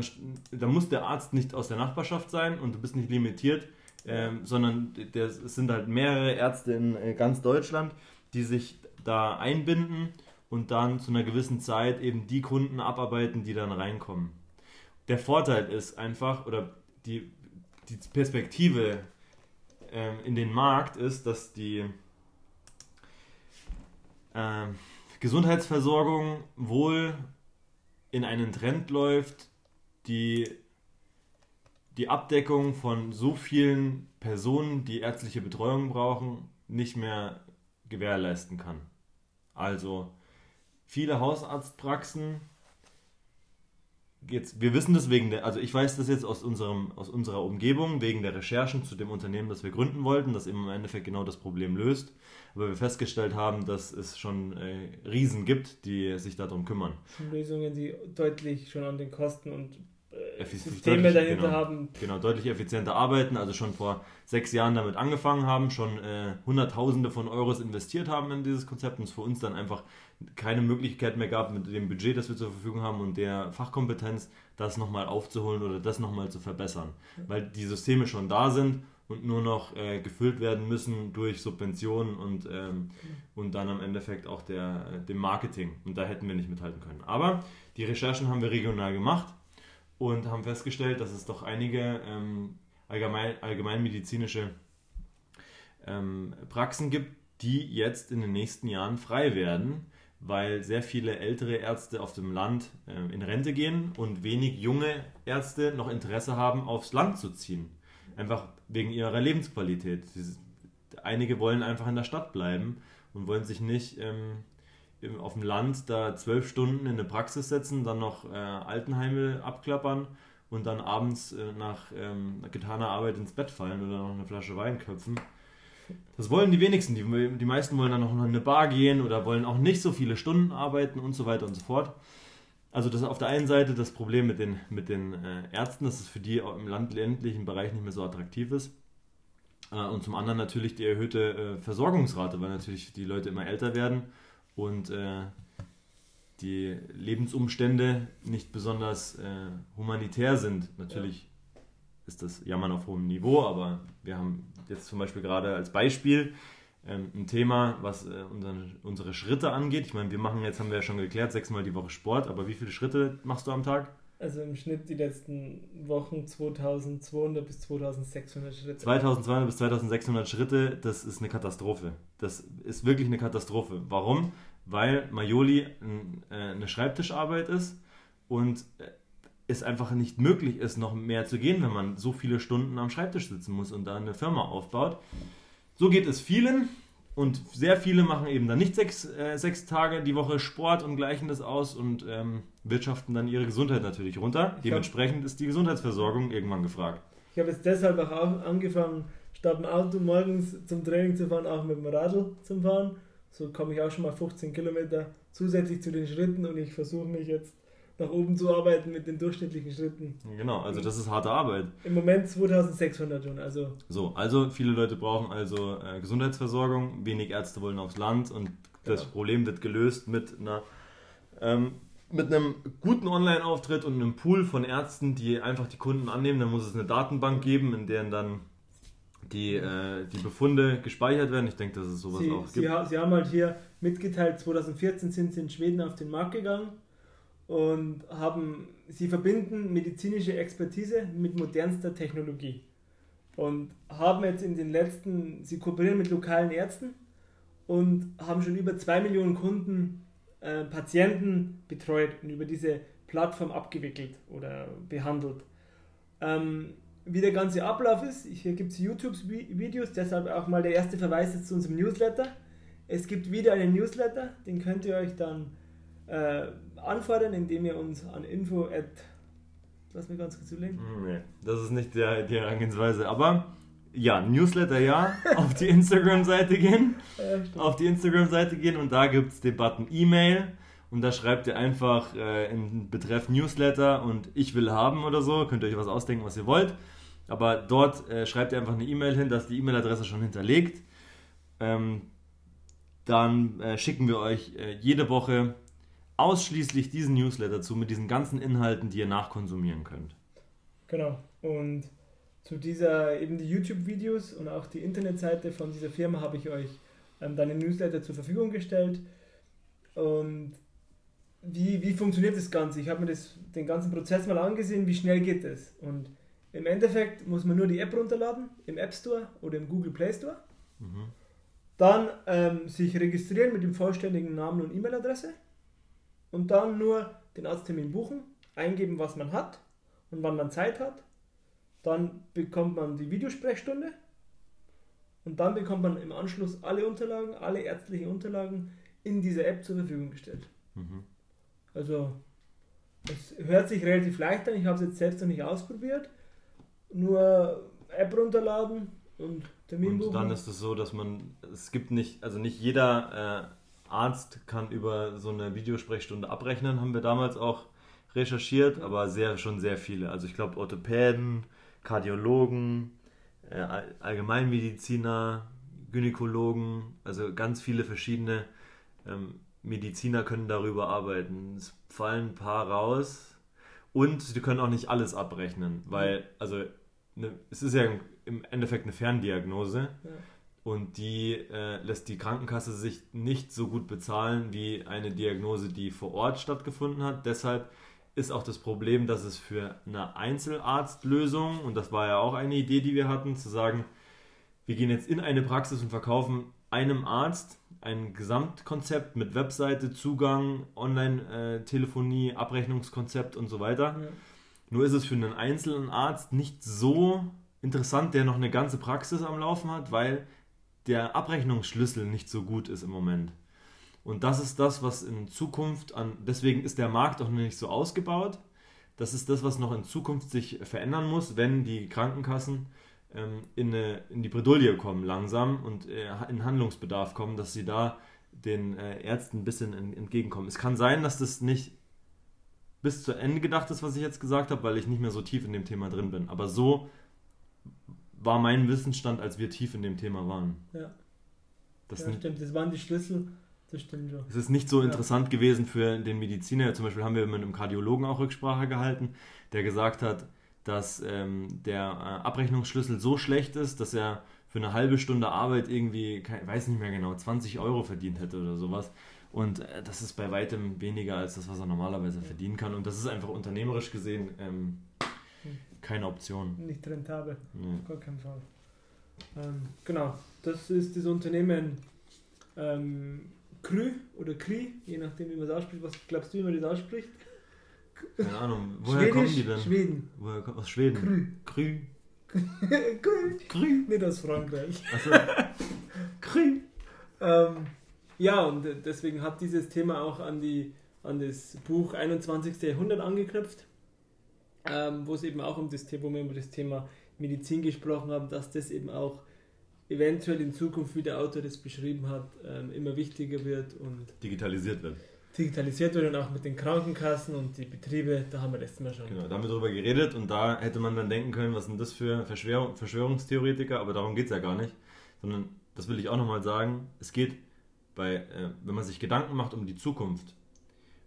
da muss der Arzt nicht aus der Nachbarschaft sein und du bist nicht limitiert ähm, sondern es sind halt mehrere Ärzte in äh, ganz Deutschland, die sich da einbinden und dann zu einer gewissen Zeit eben die Kunden abarbeiten, die dann reinkommen. Der Vorteil ist einfach, oder die, die Perspektive ähm, in den Markt ist, dass die äh, Gesundheitsversorgung wohl in einen Trend läuft, die die Abdeckung von so vielen Personen, die ärztliche Betreuung brauchen, nicht mehr gewährleisten kann. Also viele Hausarztpraxen, jetzt, wir wissen das wegen der, also ich weiß das jetzt aus, unserem, aus unserer Umgebung, wegen der Recherchen zu dem Unternehmen, das wir gründen wollten, das im Endeffekt genau das Problem löst, aber wir festgestellt haben, dass es schon äh, Riesen gibt, die sich darum kümmern. Lösungen, die deutlich schon an den Kosten und Systeme dahinter genau, haben. Genau, deutlich effizienter arbeiten, also schon vor sechs Jahren damit angefangen haben, schon äh, Hunderttausende von Euros investiert haben in dieses Konzept und es für uns dann einfach keine Möglichkeit mehr gab, mit dem Budget, das wir zur Verfügung haben und der Fachkompetenz, das nochmal aufzuholen oder das nochmal zu verbessern. Weil die Systeme schon da sind und nur noch äh, gefüllt werden müssen durch Subventionen und, ähm, und dann am Endeffekt auch der, äh, dem Marketing. Und da hätten wir nicht mithalten können. Aber die Recherchen haben wir regional gemacht und haben festgestellt, dass es doch einige ähm, allgemein, allgemeinmedizinische ähm, Praxen gibt, die jetzt in den nächsten Jahren frei werden, weil sehr viele ältere Ärzte auf dem Land äh, in Rente gehen und wenig junge Ärzte noch Interesse haben, aufs Land zu ziehen. Einfach wegen ihrer Lebensqualität. Einige wollen einfach in der Stadt bleiben und wollen sich nicht ähm, auf dem Land da zwölf Stunden in eine Praxis setzen, dann noch äh, Altenheime abklappern und dann abends äh, nach ähm, getaner Arbeit ins Bett fallen oder noch eine Flasche Wein köpfen. Das wollen die wenigsten. Die, die meisten wollen dann noch in eine Bar gehen oder wollen auch nicht so viele Stunden arbeiten und so weiter und so fort. Also das ist auf der einen Seite das Problem mit den, mit den äh, Ärzten, dass es für die im landländlichen Bereich nicht mehr so attraktiv ist. Äh, und zum anderen natürlich die erhöhte äh, Versorgungsrate, weil natürlich die Leute immer älter werden und die Lebensumstände nicht besonders humanitär sind. Natürlich. Ist das Jammern auf hohem Niveau, aber wir haben jetzt zum Beispiel gerade als Beispiel ähm, ein Thema, was äh, unsere, unsere Schritte angeht. Ich meine, wir machen jetzt, haben wir ja schon geklärt, sechsmal die Woche Sport, aber wie viele Schritte machst du am Tag? Also im Schnitt die letzten Wochen 2200 bis 2600 Schritte. 2200 bis 2600 Schritte, das ist eine Katastrophe. Das ist wirklich eine Katastrophe. Warum? Weil Majoli äh, eine Schreibtischarbeit ist und äh, es einfach nicht möglich ist, noch mehr zu gehen, wenn man so viele Stunden am Schreibtisch sitzen muss und da eine Firma aufbaut. So geht es vielen und sehr viele machen eben dann nicht sechs, äh, sechs Tage die Woche Sport und gleichen das aus und ähm, wirtschaften dann ihre Gesundheit natürlich runter. Ich Dementsprechend ist die Gesundheitsversorgung irgendwann gefragt. Ich habe jetzt deshalb auch angefangen, statt dem Auto morgens zum Training zu fahren, auch mit dem Radl zu fahren. So komme ich auch schon mal 15 Kilometer zusätzlich zu den Schritten und ich versuche mich jetzt nach oben zu arbeiten mit den durchschnittlichen Schritten. Genau, also das ist harte Arbeit. Im Moment 2600 schon, also. So, also viele Leute brauchen also äh, Gesundheitsversorgung, wenig Ärzte wollen aufs Land und das genau. Problem wird gelöst mit einer ähm, mit einem guten Online-Auftritt und einem Pool von Ärzten, die einfach die Kunden annehmen. Dann muss es eine Datenbank geben, in der dann die, äh, die Befunde gespeichert werden. Ich denke, dass es sowas sie, auch gibt. Sie, sie haben halt hier mitgeteilt, 2014 sind sie in Schweden auf den Markt gegangen und haben, sie verbinden medizinische Expertise mit modernster Technologie und haben jetzt in den letzten, sie kooperieren mit lokalen Ärzten und haben schon über zwei Millionen Kunden, äh, Patienten betreut und über diese Plattform abgewickelt oder behandelt. Ähm, wie der ganze Ablauf ist, hier gibt es YouTube-Videos, deshalb auch mal der erste Verweis zu unserem Newsletter. Es gibt wieder einen Newsletter, den könnt ihr euch dann äh, anfordern, indem ihr uns an info at Lass mich ganz kurz zulegen. Hm, nee, das ist nicht der, die Herangehensweise. Aber ja, Newsletter ja, auf die Instagram-Seite gehen. Ja, auf die Instagram-Seite gehen und da gibt es den Button E-Mail. Und da schreibt ihr einfach äh, in Betreff Newsletter und ich will haben oder so. Könnt ihr euch was ausdenken, was ihr wollt. Aber dort äh, schreibt ihr einfach eine E-Mail hin, dass die E-Mail-Adresse schon hinterlegt. Ähm, dann äh, schicken wir euch äh, jede Woche ausschließlich diesen Newsletter zu mit diesen ganzen Inhalten, die ihr nachkonsumieren könnt. Genau. Und zu dieser eben die YouTube-Videos und auch die Internetseite von dieser Firma habe ich euch ähm, dann den Newsletter zur Verfügung gestellt. Und wie, wie funktioniert das Ganze? Ich habe mir das, den ganzen Prozess mal angesehen, wie schnell geht es. Und im Endeffekt muss man nur die App runterladen, im App Store oder im Google Play Store. Mhm. Dann ähm, sich registrieren mit dem vollständigen Namen und E-Mail-Adresse und dann nur den Arzttermin buchen, eingeben, was man hat und wann man Zeit hat. Dann bekommt man die Videosprechstunde und dann bekommt man im Anschluss alle Unterlagen, alle ärztlichen Unterlagen in dieser App zur Verfügung gestellt. Mhm. Also, es hört sich relativ leicht an, ich habe es jetzt selbst noch nicht ausprobiert. Nur App runterladen und Termin und buchen. dann ist es so, dass man, es gibt nicht, also nicht jeder äh, Arzt kann über so eine Videosprechstunde abrechnen, haben wir damals auch recherchiert, aber sehr, schon sehr viele. Also ich glaube Orthopäden, Kardiologen, äh, Allgemeinmediziner, Gynäkologen, also ganz viele verschiedene ähm, Mediziner können darüber arbeiten. Es fallen ein paar raus und sie können auch nicht alles abrechnen, weil, also ne, es ist ja im Endeffekt eine Ferndiagnose. Ja und die äh, lässt die Krankenkasse sich nicht so gut bezahlen wie eine Diagnose, die vor Ort stattgefunden hat. Deshalb ist auch das Problem, dass es für eine Einzelarztlösung, und das war ja auch eine Idee, die wir hatten, zu sagen, wir gehen jetzt in eine Praxis und verkaufen einem Arzt ein Gesamtkonzept mit Webseite, Zugang, Online-Telefonie, Abrechnungskonzept und so weiter. Ja. Nur ist es für einen einzelnen Arzt nicht so interessant, der noch eine ganze Praxis am Laufen hat, weil der Abrechnungsschlüssel nicht so gut ist im Moment. Und das ist das, was in Zukunft an, deswegen ist der Markt auch noch nicht so ausgebaut. Das ist das, was noch in Zukunft sich verändern muss, wenn die Krankenkassen ähm, in, eine, in die Bredouille kommen langsam und äh, in Handlungsbedarf kommen, dass sie da den äh, Ärzten ein bisschen in, entgegenkommen. Es kann sein, dass das nicht bis zu Ende gedacht ist, was ich jetzt gesagt habe, weil ich nicht mehr so tief in dem Thema drin bin. Aber so war mein Wissensstand, als wir tief in dem Thema waren. Ja. Das ja, stimmt, das waren die Schlüssel. Das stimmt schon. Es ist nicht so interessant gewesen für den Mediziner. Zum Beispiel haben wir mit einem Kardiologen auch Rücksprache gehalten, der gesagt hat, dass ähm, der äh, Abrechnungsschlüssel so schlecht ist, dass er für eine halbe Stunde Arbeit irgendwie, ich weiß nicht mehr genau, 20 Euro verdient hätte oder sowas. Und äh, das ist bei weitem weniger als das, was er normalerweise verdienen kann. Und das ist einfach unternehmerisch gesehen ähm, keine Option. Nicht rentabel, nee. auf gar keinen Fall. Ähm, genau, das ist das Unternehmen ähm, Krü oder Kri, je nachdem wie man es ausspricht. Was glaubst du, wie man das ausspricht? Keine Ahnung. Woher kommen die denn? Schweden. Woher, aus Schweden. Krü. Krü. Krü. Krü. Nicht aus Frankreich. Achso. Krü. Ähm, ja, und deswegen hat dieses Thema auch an, die, an das Buch 21. Jahrhundert angeknüpft, ähm, wo es eben auch um das Thema, wo wir über das Thema Medizin gesprochen haben, dass das eben auch eventuell in Zukunft, wie der Autor das beschrieben hat, ähm, immer wichtiger wird und Digitalisiert wird. digitalisiert wird und auch mit den Krankenkassen und die Betriebe, da haben wir letztes Mal schon. Genau, da haben wir drüber geredet und da hätte man dann denken können, was sind das für Verschwörung, Verschwörungstheoretiker, aber darum geht es ja gar nicht. Sondern, das will ich auch nochmal sagen, es geht bei, äh, wenn man sich Gedanken macht um die Zukunft,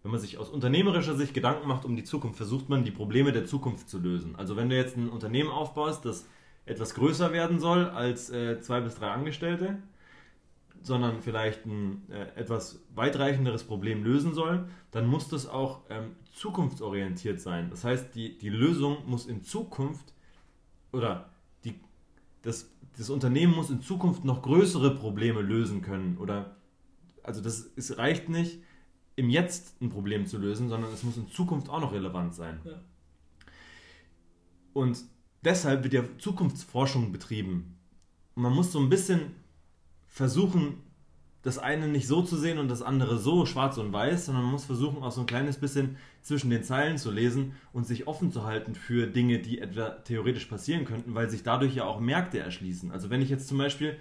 wenn man sich aus unternehmerischer Sicht Gedanken macht um die Zukunft, versucht man die Probleme der Zukunft zu lösen. Also wenn du jetzt ein Unternehmen aufbaust, das etwas größer werden soll als äh, zwei bis drei Angestellte, sondern vielleicht ein äh, etwas weitreichenderes Problem lösen soll, dann muss das auch ähm, zukunftsorientiert sein. Das heißt, die, die Lösung muss in Zukunft oder die, das, das Unternehmen muss in Zukunft noch größere Probleme lösen können. Oder also das es reicht nicht, im Jetzt ein Problem zu lösen, sondern es muss in Zukunft auch noch relevant sein. Ja. Und deshalb wird ja Zukunftsforschung betrieben. Und man muss so ein bisschen versuchen, das eine nicht so zu sehen und das andere so schwarz und weiß, sondern man muss versuchen, auch so ein kleines bisschen zwischen den Zeilen zu lesen und sich offen zu halten für Dinge, die etwa theoretisch passieren könnten, weil sich dadurch ja auch Märkte erschließen. Also wenn ich jetzt zum Beispiel,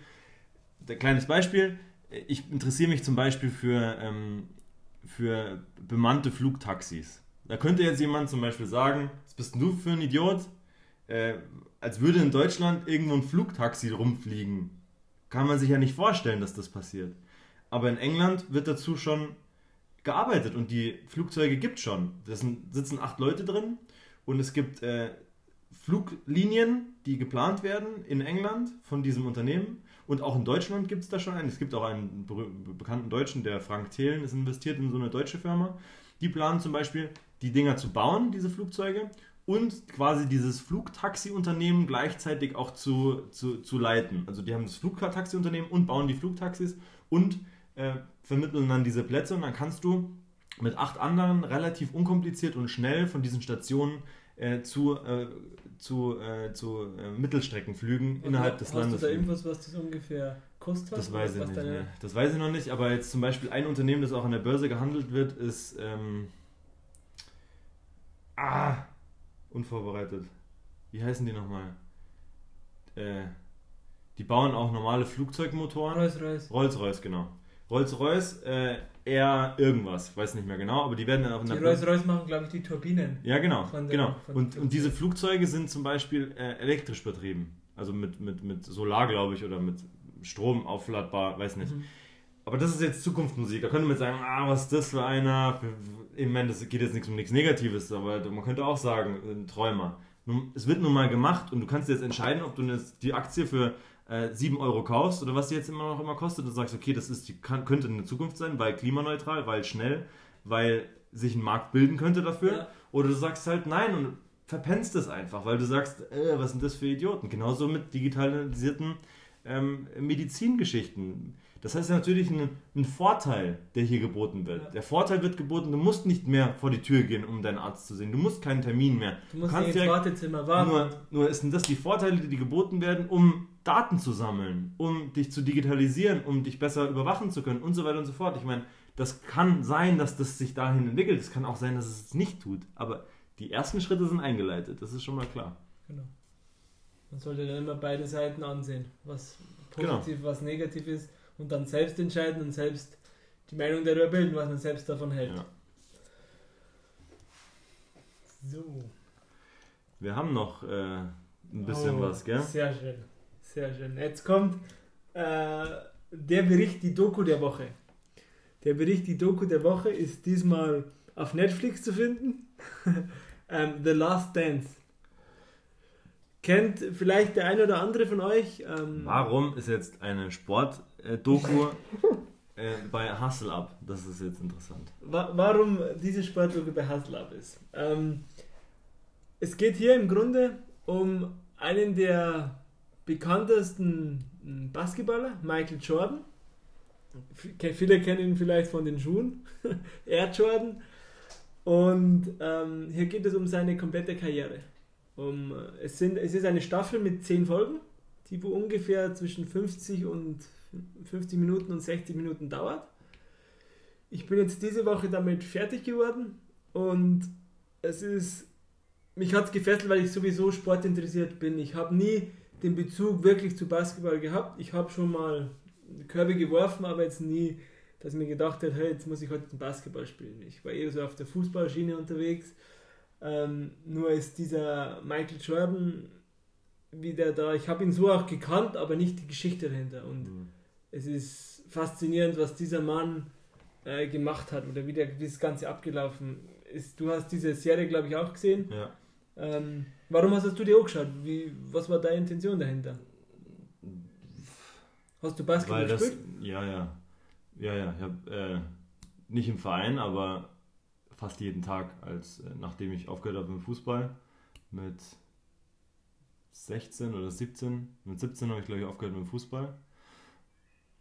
ein kleines Beispiel, ich interessiere mich zum Beispiel für, ähm, für bemannte Flugtaxis. Da könnte jetzt jemand zum Beispiel sagen, was bist denn du für ein Idiot? Äh, als würde in Deutschland irgendwo ein Flugtaxi rumfliegen. Kann man sich ja nicht vorstellen, dass das passiert. Aber in England wird dazu schon gearbeitet und die Flugzeuge gibt es schon. Da sitzen acht Leute drin und es gibt äh, Fluglinien, die geplant werden in England von diesem Unternehmen. Und auch in Deutschland gibt es da schon einen. Es gibt auch einen bekannten Deutschen, der Frank Thelen ist investiert in so eine deutsche Firma. Die planen zum Beispiel, die Dinger zu bauen, diese Flugzeuge, und quasi dieses Flugtaxi-Unternehmen gleichzeitig auch zu, zu, zu leiten. Also die haben das Flugtaxi-Unternehmen und bauen die Flugtaxis und äh, vermitteln dann diese Plätze und dann kannst du mit acht anderen relativ unkompliziert und schnell von diesen Stationen äh, zu, äh, zu, äh, zu äh, Mittelstreckenflügen innerhalb des Hast Landes. du da irgendwas, was das ungefähr kostet? Das weiß ich nicht. deine-. Das weiß ich noch nicht, aber jetzt zum Beispiel ein Unternehmen, das auch an der Börse gehandelt wird, ist. Ähm, ah! Unvorbereitet. Wie heißen die nochmal? Äh, die bauen auch normale Flugzeugmotoren. Rolls-Royce. Rolls-Royce, genau. Rolls-Royce, äh, eher irgendwas, weiß nicht mehr genau, aber die werden dann auch in Die der Rolls-Royce machen, glaube ich, die Turbinen. ja, genau. Der- genau. Und, und diese Flugzeuge sind zum Beispiel äh, elektrisch betrieben. Also mit, mit, mit Solar, glaube ich, oder mit Strom aufladbar, weiß nicht. Mhm. Aber das ist jetzt Zukunftsmusik. Da könnte man jetzt sagen, ah, was ist das für einer? Ich meine, das geht jetzt nichts um nichts Negatives, aber man könnte auch sagen, ein Träumer. Nun, Es wird nun mal gemacht und du kannst jetzt entscheiden, ob du jetzt die Aktie für äh, 7 Euro kaufst oder was die jetzt immer noch immer kostet und sagst, okay, das ist die, kann, könnte eine Zukunft sein, weil klimaneutral, weil schnell, weil sich ein Markt bilden könnte dafür. Ja. Oder du sagst halt nein und verpennst es einfach, weil du sagst, äh, was sind das für Idioten? Genauso mit digitalisierten ähm, Medizingeschichten. Das heißt natürlich ein, ein Vorteil, der hier geboten wird. Ja. Der Vorteil wird geboten, du musst nicht mehr vor die Tür gehen, um deinen Arzt zu sehen. Du musst keinen Termin mehr. Du musst kannst nicht ins Wartezimmer warten. Nur, nur sind das die Vorteile, die geboten werden, um Daten zu sammeln, um dich zu digitalisieren, um dich besser überwachen zu können und so weiter und so fort. Ich meine, das kann sein, dass das sich dahin entwickelt. Es kann auch sein, dass es es nicht tut. Aber die ersten Schritte sind eingeleitet. Das ist schon mal klar. Genau. Man sollte dann immer beide Seiten ansehen, was Genau. positiv, was negativ ist und dann selbst entscheiden und selbst die Meinung darüber bilden, was man selbst davon hält. Ja. So. Wir haben noch äh, ein bisschen Oh, was, gell? Sehr schön. Sehr schön. Jetzt kommt äh, der Bericht, die Doku der Woche. Der Bericht, die Doku der Woche ist diesmal auf Netflix zu finden. ähm, The Last Dance. Kennt vielleicht der eine oder andere von euch? Ähm, Warum ist jetzt eine Sport-Doku äh, bei Hustle Up? Das ist jetzt interessant. wa warum diese Sportdoku bei Hustle Up ist. Ähm, es geht hier im Grunde um einen der bekanntesten m, Basketballer, Michael Jordan. Viele kennen ihn vielleicht von den Schuhen, Air Jordan. Und ähm, hier geht es um seine komplette Karriere. Um, äh, es, sind, es ist eine Staffel mit zehn Folgen, die wo ungefähr zwischen 50 und 50 Minuten und 60 Minuten dauert. Ich bin jetzt diese Woche damit fertig geworden und es ist, mich hat es gefesselt, weil ich sowieso sportinteressiert bin. Ich habe nie den Bezug wirklich zu Basketball gehabt. Ich habe schon mal Körbe geworfen, aber jetzt nie, dass ich mir gedacht habe, hey, jetzt muss ich heute Basketball spielen. Ich war eher so auf der Fußballschiene unterwegs. Ähm, nur ist dieser Michael Jordan wieder da. Ich habe ihn so auch gekannt, aber nicht die Geschichte dahinter. Und mhm. Es ist faszinierend, was dieser Mann äh, gemacht hat oder wie, der, wie das Ganze abgelaufen ist. Du hast diese Serie, glaube ich, auch gesehen. Ja. Ähm, warum hast du dir auch geschaut? Wie, was war deine Intention dahinter? Hast du Basketball Weil gespielt? ja, ja. Ja, ja. Ich habe äh, nicht im Verein, aber fast jeden Tag, als äh, nachdem ich aufgehört habe mit Fußball. Mit 16 oder 17. Mit 17 habe ich, glaube ich, aufgehört mit Fußball.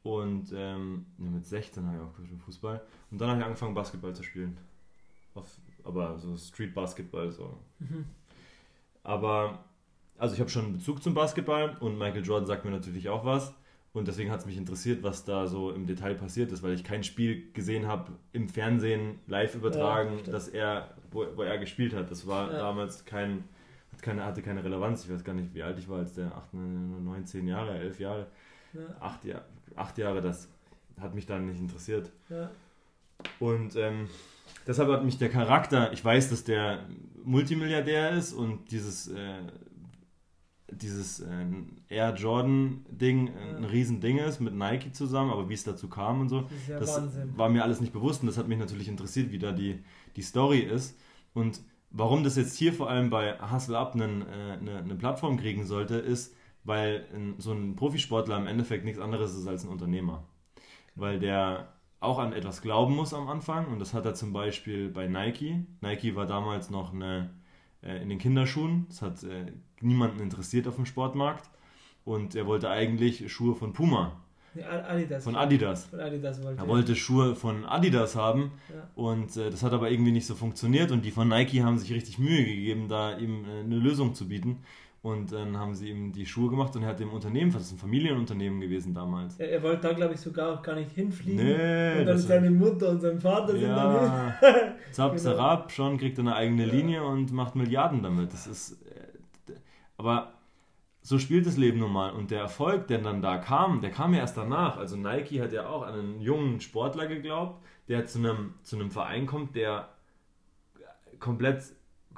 Und ähm, ne, mit 16 habe ich aufgehört mit Fußball. Und dann habe ich angefangen, Basketball zu spielen. Auf, aber so Street Basketball so. Mhm. Aber, also ich habe schon einen Bezug zum Basketball und Michael Jordan sagt mir natürlich auch was. Und deswegen hat es mich interessiert, was da so im Detail passiert ist, weil ich kein Spiel gesehen habe im Fernsehen live übertragen, ja, dass er, wo, wo, er gespielt hat. Das war ja. damals kein, keine, hatte keine Relevanz. Ich weiß gar nicht, wie alt ich war, als der 8, 9, 10 Jahre, 11 Jahre, ja. 8, Jahr, 8 Jahre, das hat mich dann nicht interessiert. Ja. Und ähm, deshalb hat mich der Charakter, ich weiß, dass der Multimilliardär ist und dieses, äh, dieses äh, Air Jordan-Ding ja. ein Riesending ist mit Nike zusammen, aber wie es dazu kam und so, das, das war mir alles nicht bewusst und das hat mich natürlich interessiert, wie da die, die Story ist. Und warum das jetzt hier vor allem bei Hustle Up einen, äh, eine, eine Plattform kriegen sollte, ist, weil so ein Profisportler im Endeffekt nichts anderes ist als ein Unternehmer. Weil der auch an etwas glauben muss am Anfang und das hat er zum Beispiel bei Nike. Nike war damals noch eine, äh, in den Kinderschuhen, das hat äh, niemanden interessiert auf dem Sportmarkt und er wollte eigentlich Schuhe von Puma. Adidas. Von Adidas. Von Adidas wollte er wollte Schuhe von Adidas haben ja. und äh, das hat aber irgendwie nicht so funktioniert und die von Nike haben sich richtig Mühe gegeben, da ihm äh, eine Lösung zu bieten und dann haben sie ihm die Schuhe gemacht und er hat dem Unternehmen, das ist ein Familienunternehmen gewesen damals. Er, er wollte da, glaube ich, sogar auch gar nicht hinfliegen. Nee, und dann seine Mutter und sein Vater ja, sind dann hin. Zap, genau. Zarab, schon kriegt er eine eigene Linie ja. und macht Milliarden damit. Das ist. Äh, aber so spielt das Leben nun mal. Und der Erfolg, der dann da kam, der kam ja erst danach. Also Nike hat ja auch an einen jungen Sportler geglaubt, der zu einem, zu einem Verein kommt, der komplett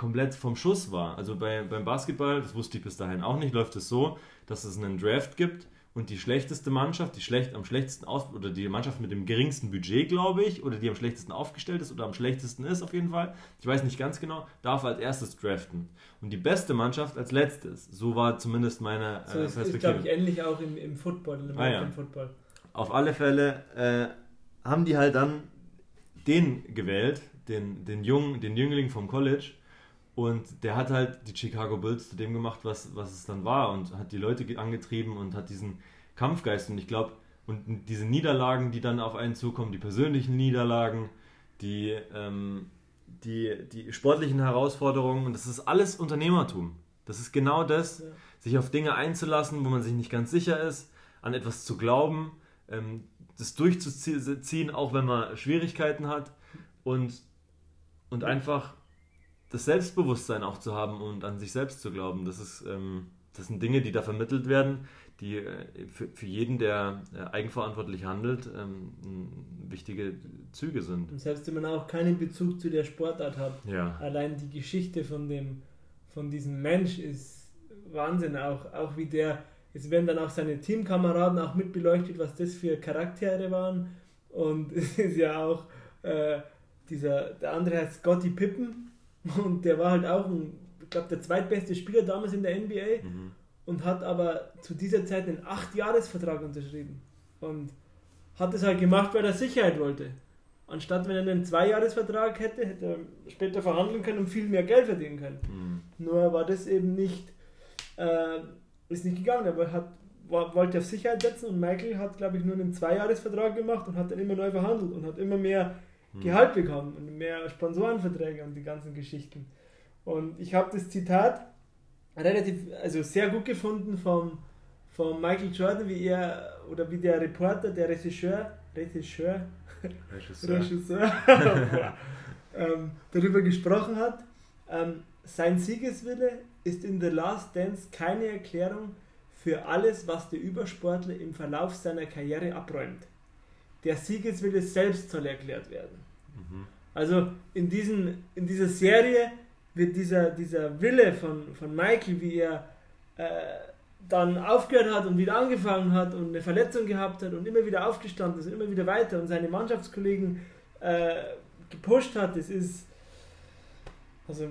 komplett vom Schuss war. Also bei, beim Basketball, das wusste ich bis dahin auch nicht, läuft es so, dass es einen Draft gibt und die schlechteste Mannschaft, die schlecht, am schlechtesten aus oder die Mannschaft mit dem geringsten Budget, glaube ich, oder die am schlechtesten aufgestellt ist oder am schlechtesten ist auf jeden Fall, ich weiß nicht ganz genau, darf als erstes draften. Und die beste Mannschaft als letztes. So war zumindest meine äh, so ist, Perspektive. Ist, glaube ich, ähnlich auch im, im Football, im ah, ja. Football. Auf alle Fälle äh, haben die halt dann den gewählt, den, den, Jungen, den Jüngling vom College, und der hat halt die Chicago Bulls zu dem gemacht, was, was es dann war und hat die Leute angetrieben und hat diesen Kampfgeist. Und ich glaube, und diese Niederlagen, die dann auf einen zukommen, die persönlichen Niederlagen, die, ähm, die, die sportlichen Herausforderungen, und das ist alles Unternehmertum. Das ist genau das, ja. sich auf Dinge einzulassen, wo man sich nicht ganz sicher ist, an etwas zu glauben, ähm, das durchzuziehen, auch wenn man Schwierigkeiten hat und, und einfach das Selbstbewusstsein auch zu haben und an sich selbst zu glauben. Das, ist, ähm, das sind Dinge, die da vermittelt werden, die äh, für, für jeden, der äh, eigenverantwortlich handelt, ähm, wichtige Züge sind. Und selbst wenn man auch keinen Bezug zu der Sportart hat, ja. allein die Geschichte von, dem, von diesem Mensch ist Wahnsinn. Auch, auch wie der, es werden dann auch seine Teamkameraden auch mitbeleuchtet, was das für Charaktere waren. Und es ist ja auch äh, dieser, der andere heißt Scotty Pippen, und der war halt auch, ein, ich glaube, der zweitbeste Spieler damals in der NBA mhm. und hat aber zu dieser Zeit einen 8-Jahres-Vertrag unterschrieben. Und hat es halt gemacht, weil er Sicherheit wollte. Anstatt wenn er einen Zweijahresvertrag hätte, hätte er später verhandeln können und viel mehr Geld verdienen können. Mhm. Nur war das eben nicht, äh, ist nicht gegangen. Er hat, war, wollte auf Sicherheit setzen und Michael hat, glaube ich, nur einen Zweijahresvertrag gemacht und hat dann immer neu verhandelt und hat immer mehr. Gehalt bekommen und mehr Sponsorenverträge und die ganzen Geschichten. Und ich habe das Zitat relativ, also sehr gut gefunden vom, vom Michael Jordan, wie er, oder wie der Reporter, der Regisseur, Regisseur, Regisseur, Regisseur ähm, darüber gesprochen hat. Ähm, sein Siegeswille ist in The Last Dance keine Erklärung für alles, was der Übersportler im Verlauf seiner Karriere abräumt. Der Siegeswille selbst soll erklärt werden. Mhm. Also in, diesen, in dieser Serie wird dieser, dieser Wille von, von Michael, wie er äh, dann aufgehört hat und wieder angefangen hat und eine Verletzung gehabt hat und immer wieder aufgestanden ist und immer wieder weiter und seine Mannschaftskollegen äh, gepusht hat, das ist, also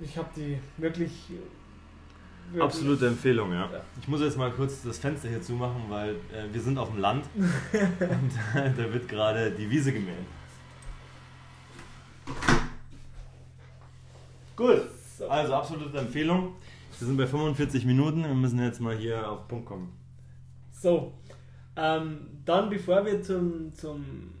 ich habe die wirklich, wirklich, Absolute Empfehlung, ja. ja. Ich muss jetzt mal kurz das Fenster hier zumachen, weil äh, wir sind auf dem Land und äh, da wird gerade die Wiese gemäht. Gut, also absolute Empfehlung. Wir sind bei 45 Minuten, wir müssen jetzt mal hier auf den Punkt kommen. So, ähm, dann bevor wir zum, zum,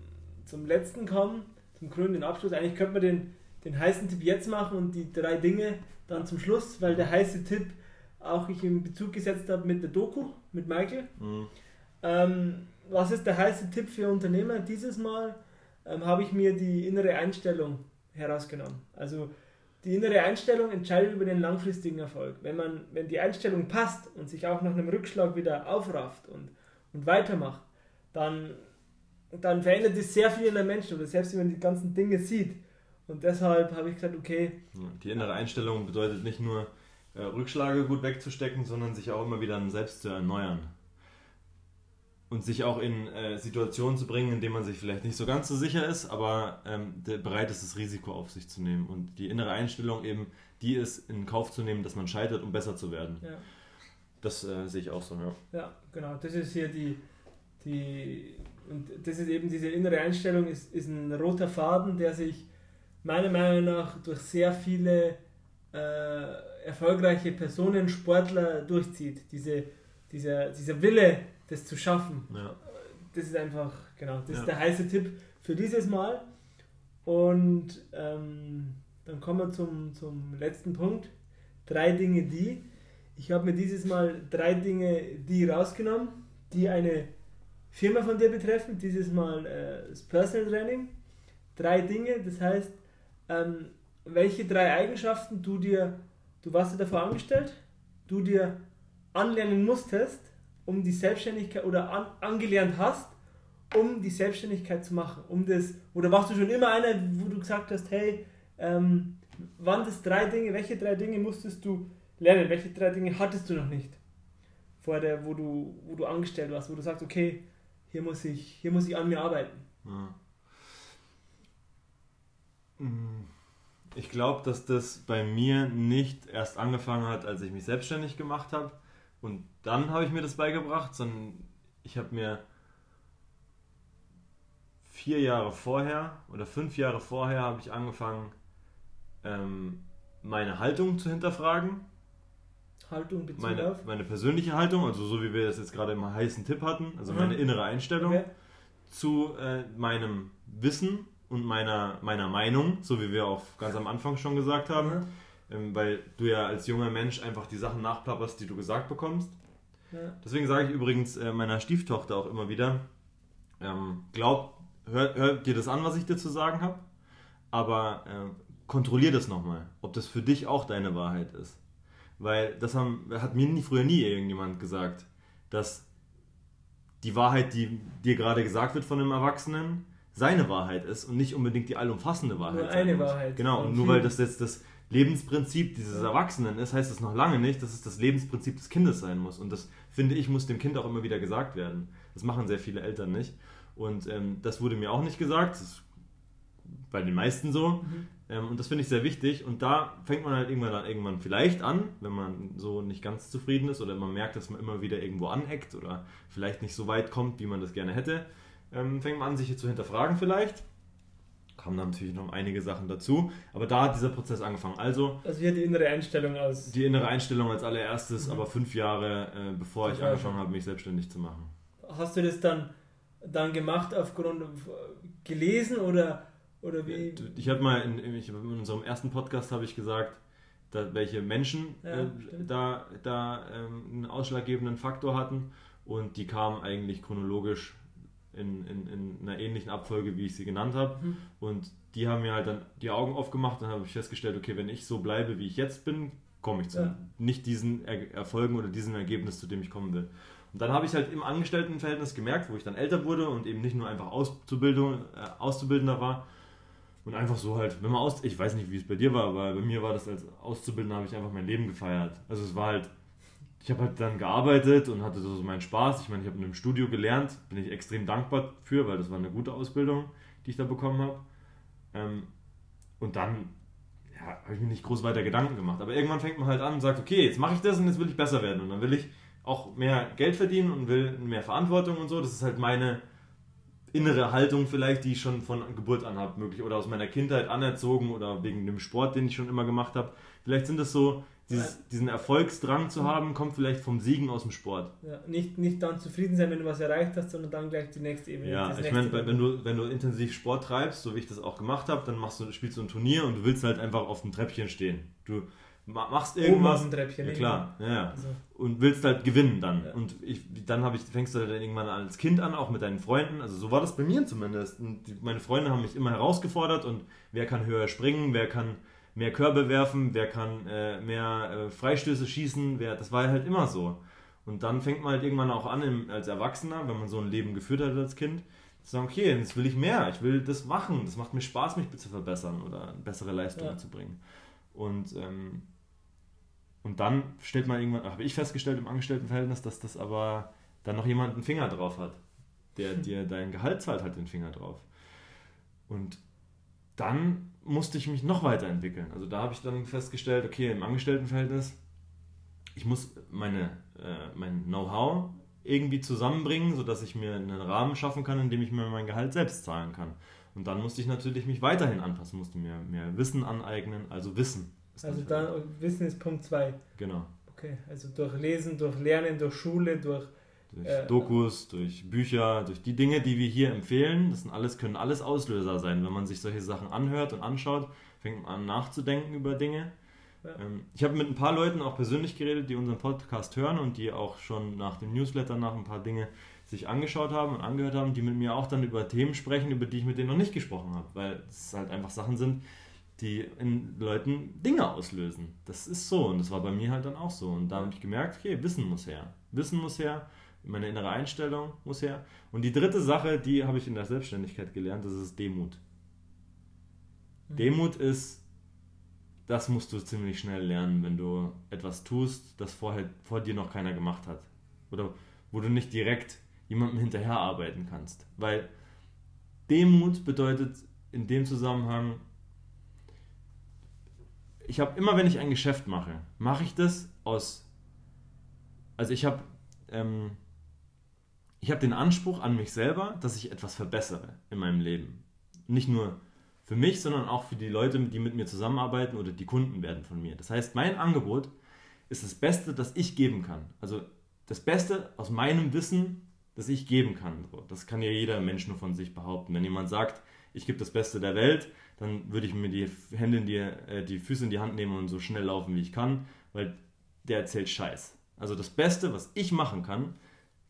zum letzten kommen, zum grünen Abschluss, eigentlich könnte man den, den heißen Tipp jetzt machen und die drei Dinge dann zum Schluss, weil der heiße Tipp auch ich in Bezug gesetzt habe mit der Doku, mit Michael. Mhm. Ähm, was ist der heiße Tipp für Unternehmer? Dieses Mal ähm, habe ich mir die innere Einstellung herausgenommen. Also die innere Einstellung entscheidet über den langfristigen Erfolg. Wenn, man, wenn die Einstellung passt und sich auch nach einem Rückschlag wieder aufrafft und, und weitermacht, dann, dann verändert es sehr viel in der Menschen oder selbst wenn man die ganzen Dinge sieht. Und deshalb habe ich gesagt, okay. Die innere Einstellung bedeutet nicht nur, äh, Rückschläge gut wegzustecken, sondern sich auch immer wieder selbst zu erneuern und sich auch in äh, Situationen zu bringen, in denen man sich vielleicht nicht so ganz so sicher ist, aber ähm, bereit ist, das Risiko auf sich zu nehmen. Und die innere Einstellung eben, die ist in Kauf zu nehmen, dass man scheitert, um besser zu werden. Ja. Das äh, sehe ich auch so, ja. Ja, genau. Das ist hier die, die und das ist eben diese innere Einstellung, ist, ist ein roter Faden, der sich meiner Meinung nach durch sehr viele äh, erfolgreiche Personen, Sportler durchzieht. Diese, dieser, dieser Wille, das zu schaffen. Ja. Das ist einfach, genau, das ja. ist der heiße Tipp für dieses Mal. Und ähm, dann kommen wir zum, zum letzten Punkt. Drei Dinge, die. Ich habe mir dieses Mal drei Dinge, die rausgenommen, die eine Firma von dir betreffen. Dieses Mal äh, das Personal Training. Drei Dinge, das heißt, ähm, welche drei Eigenschaften du dir, du warst ja davor angestellt, du dir anlernen musstest, um die Selbstständigkeit oder an, angelernt hast, um die Selbstständigkeit zu machen? Um das, oder warst du schon immer einer, wo du gesagt hast, hey, ähm, waren das drei Dinge, welche drei Dinge musstest du lernen? Welche drei Dinge hattest du noch nicht? Vor der, wo du, wo du angestellt warst, wo du sagst, okay, hier muss ich, hier muss ich an mir arbeiten. Ja. Mm, ich glaube, dass das bei mir nicht erst angefangen hat, als ich mich selbstständig gemacht habe, und dann habe ich mir das beigebracht, sondern ich habe mir vier Jahre vorher oder fünf Jahre vorher habe ich angefangen, ähm, meine Haltung zu hinterfragen. Haltung bezogen meine, auf? Meine persönliche Haltung, also so wie wir das jetzt gerade im heißen Tipp hatten, also mhm. meine innere Einstellung okay. zu äh, meinem Wissen und meiner, meiner Meinung, so wie wir auch ganz am Anfang schon gesagt haben. Mhm ähm, weil du ja als junger Mensch einfach die Sachen nachplapperst, die du gesagt bekommst. Ja. Deswegen sage ich übrigens äh, meiner Stieftochter auch immer wieder, ähm, glaub, hör, hör, dir das an, was ich dir zu sagen habe, aber äh, kontrollier das nochmal, ob das für dich auch deine Wahrheit ist. Weil das haben, hat mir nie, früher nie irgendjemand gesagt, dass die Wahrheit, die dir gerade gesagt wird von einem Erwachsenen, seine Wahrheit ist und nicht unbedingt die allumfassende Wahrheit. Nur eine Wahrheit. Genau, und nur weil das jetzt das Lebensprinzip dieses Erwachsenen ist, heißt das noch lange nicht, dass es das Lebensprinzip des Kindes sein muss. Und das, finde ich, muss dem Kind auch immer wieder gesagt werden. Das machen sehr viele Eltern nicht. Und ähm, das wurde mir auch nicht gesagt. Das ist bei den meisten so. Mhm. Ähm, und das finde ich sehr wichtig. Und da fängt man halt irgendwann, dann irgendwann vielleicht an, wenn man so nicht ganz zufrieden ist oder man merkt, dass man immer wieder irgendwo aneckt oder vielleicht nicht so weit kommt, wie man das gerne hätte, ähm, fängt man an, sich hier zu hinterfragen vielleicht kamen dann natürlich noch einige Sachen dazu. Aber da hat dieser Prozess angefangen. Also, also hier die innere Einstellung aus. Die innere Einstellung als allererstes, mhm. aber fünf Jahre äh, bevor ich angefangen habe, mich selbstständig zu machen. Hast du das dann, dann gemacht aufgrund gelesen oder, Oder wie? Ich habe mal in, in, unserem ersten Podcast habe ich gesagt, da, welche Menschen ja, äh, da, da ähm, einen ausschlaggebenden Faktor hatten und die kamen eigentlich chronologisch in, in, in einer ähnlichen Abfolge, wie ich sie genannt habe. Mhm. Und die haben mir halt dann die Augen aufgemacht und habe ich festgestellt, okay, wenn ich so bleibe, wie ich jetzt bin, komme ich zu ja. nicht diesen er Erfolgen oder diesem Ergebnis, zu dem ich kommen will. Und dann habe ich halt im Angestelltenverhältnis gemerkt, wo ich dann älter wurde und eben nicht nur einfach Auszubildung, äh, Auszubildender war und einfach so halt, wenn man aus, ich weiß nicht, wie es bei dir war, aber bei mir war das als Auszubildender, habe ich einfach mein Leben gefeiert. Also es war halt, ich habe halt dann gearbeitet und hatte so meinen Spaß. Ich meine, ich habe in einem Studio gelernt, bin ich extrem dankbar für, weil das war eine gute Ausbildung, die ich da bekommen habe. Ähm, und dann ja, habe ich mir nicht groß weiter Gedanken gemacht. Aber irgendwann fängt man halt an und sagt, okay, jetzt mache ich das und jetzt will ich besser werden. Und dann will ich auch mehr Geld verdienen und will mehr Verantwortung und so. Das ist halt meine innere Haltung vielleicht, die ich schon von Geburt an habe, möglich oder aus meiner Kindheit anerzogen oder wegen dem Sport, den ich schon immer gemacht habe. Vielleicht sind das so dieses, diesen Erfolgsdrang zu haben, kommt vielleicht vom Siegen aus dem Sport. Ja, nicht, nicht dann zufrieden sein, wenn du was erreicht hast, sondern dann gleich die nächste Ebene. Ja, ich meine, wenn du, wenn du intensiv Sport treibst, so wie ich das auch gemacht habe, dann machst du, spielst du ein Turnier und du willst halt einfach auf dem Treppchen stehen. Du machst irgendwas. Oben auf dem Treppchen, ja, klar, ja, ja. Also. Und willst halt gewinnen dann. Ja. Und ich, dann ich, fängst du dann irgendwann als Kind an, auch mit deinen Freunden. Also so war das bei mir zumindest. Und meine Freunde haben mich immer herausgefordert und wer kann höher springen, wer kann mehr Körbe werfen, wer kann äh, mehr äh, Freistöße schießen, wer, das war halt immer so. Und dann fängt man halt irgendwann auch an, im, als Erwachsener, wenn man so ein Leben geführt hat als Kind, zu sagen, okay, jetzt will ich mehr, ich will das machen, das macht mir Spaß, mich zu verbessern oder bessere Leistungen ja. zu bringen. Und, ähm, und dann stellt man irgendwann, habe ich festgestellt im Angestelltenverhältnis, dass das aber dann noch jemand einen Finger drauf hat, der dir dein Gehalt zahlt, hat den Finger drauf. Und dann musste ich mich noch weiterentwickeln. Also da habe ich dann festgestellt, okay, im Angestelltenverhältnis, ich muss meine, äh, mein Know-how irgendwie zusammenbringen, sodass ich mir einen Rahmen schaffen kann, in dem ich mir mein Gehalt selbst zahlen kann. Und dann musste ich natürlich mich weiterhin anpassen, musste mir mehr Wissen aneignen, also Wissen. Also dann, Wissen ist Punkt 2. Genau. Okay, also durch Lesen, durch Lernen, durch Schule, durch durch äh, Dokus, durch Bücher, durch die Dinge, die wir hier empfehlen. Das sind alles, können alles Auslöser sein. Wenn man sich solche Sachen anhört und anschaut, fängt man an nachzudenken über Dinge. Ja. Ähm, ich habe mit ein paar Leuten auch persönlich geredet, die unseren Podcast hören und die auch schon nach dem Newsletter nach ein paar Dinge sich angeschaut haben und angehört haben, die mit mir auch dann über Themen sprechen, über die ich mit denen noch nicht gesprochen habe, weil es halt einfach Sachen sind, die in Leuten Dinge auslösen. Das ist so und das war bei mir halt dann auch so. Und da habe ich gemerkt, okay, Wissen muss her. Wissen muss her meine innere Einstellung muss her. Und die dritte Sache, die habe ich in der Selbstständigkeit gelernt, das ist Demut. Mhm. Demut ist, das musst du ziemlich schnell lernen, wenn du etwas tust, das vorher, vor dir noch keiner gemacht hat. Oder wo du nicht direkt jemandem hinterher arbeiten kannst. Weil Demut bedeutet in dem Zusammenhang, ich habe immer, wenn ich ein Geschäft mache, mache ich das aus, also ich habe ähm, ich habe den Anspruch an mich selber, dass ich etwas verbessere in meinem Leben. Nicht nur für mich, sondern auch für die Leute, die mit mir zusammenarbeiten oder die Kunden werden von mir. Das heißt, mein Angebot ist das Beste, das ich geben kann. Also das Beste aus meinem Wissen, das ich geben kann. Das kann ja jeder Mensch nur von sich behaupten. Wenn jemand sagt, ich gebe das Beste der Welt, dann würde ich mir die Hände in die, äh, die Füße in die Hand nehmen und so schnell laufen, wie ich kann, weil der erzählt Scheiß. Also das Beste, was ich machen kann,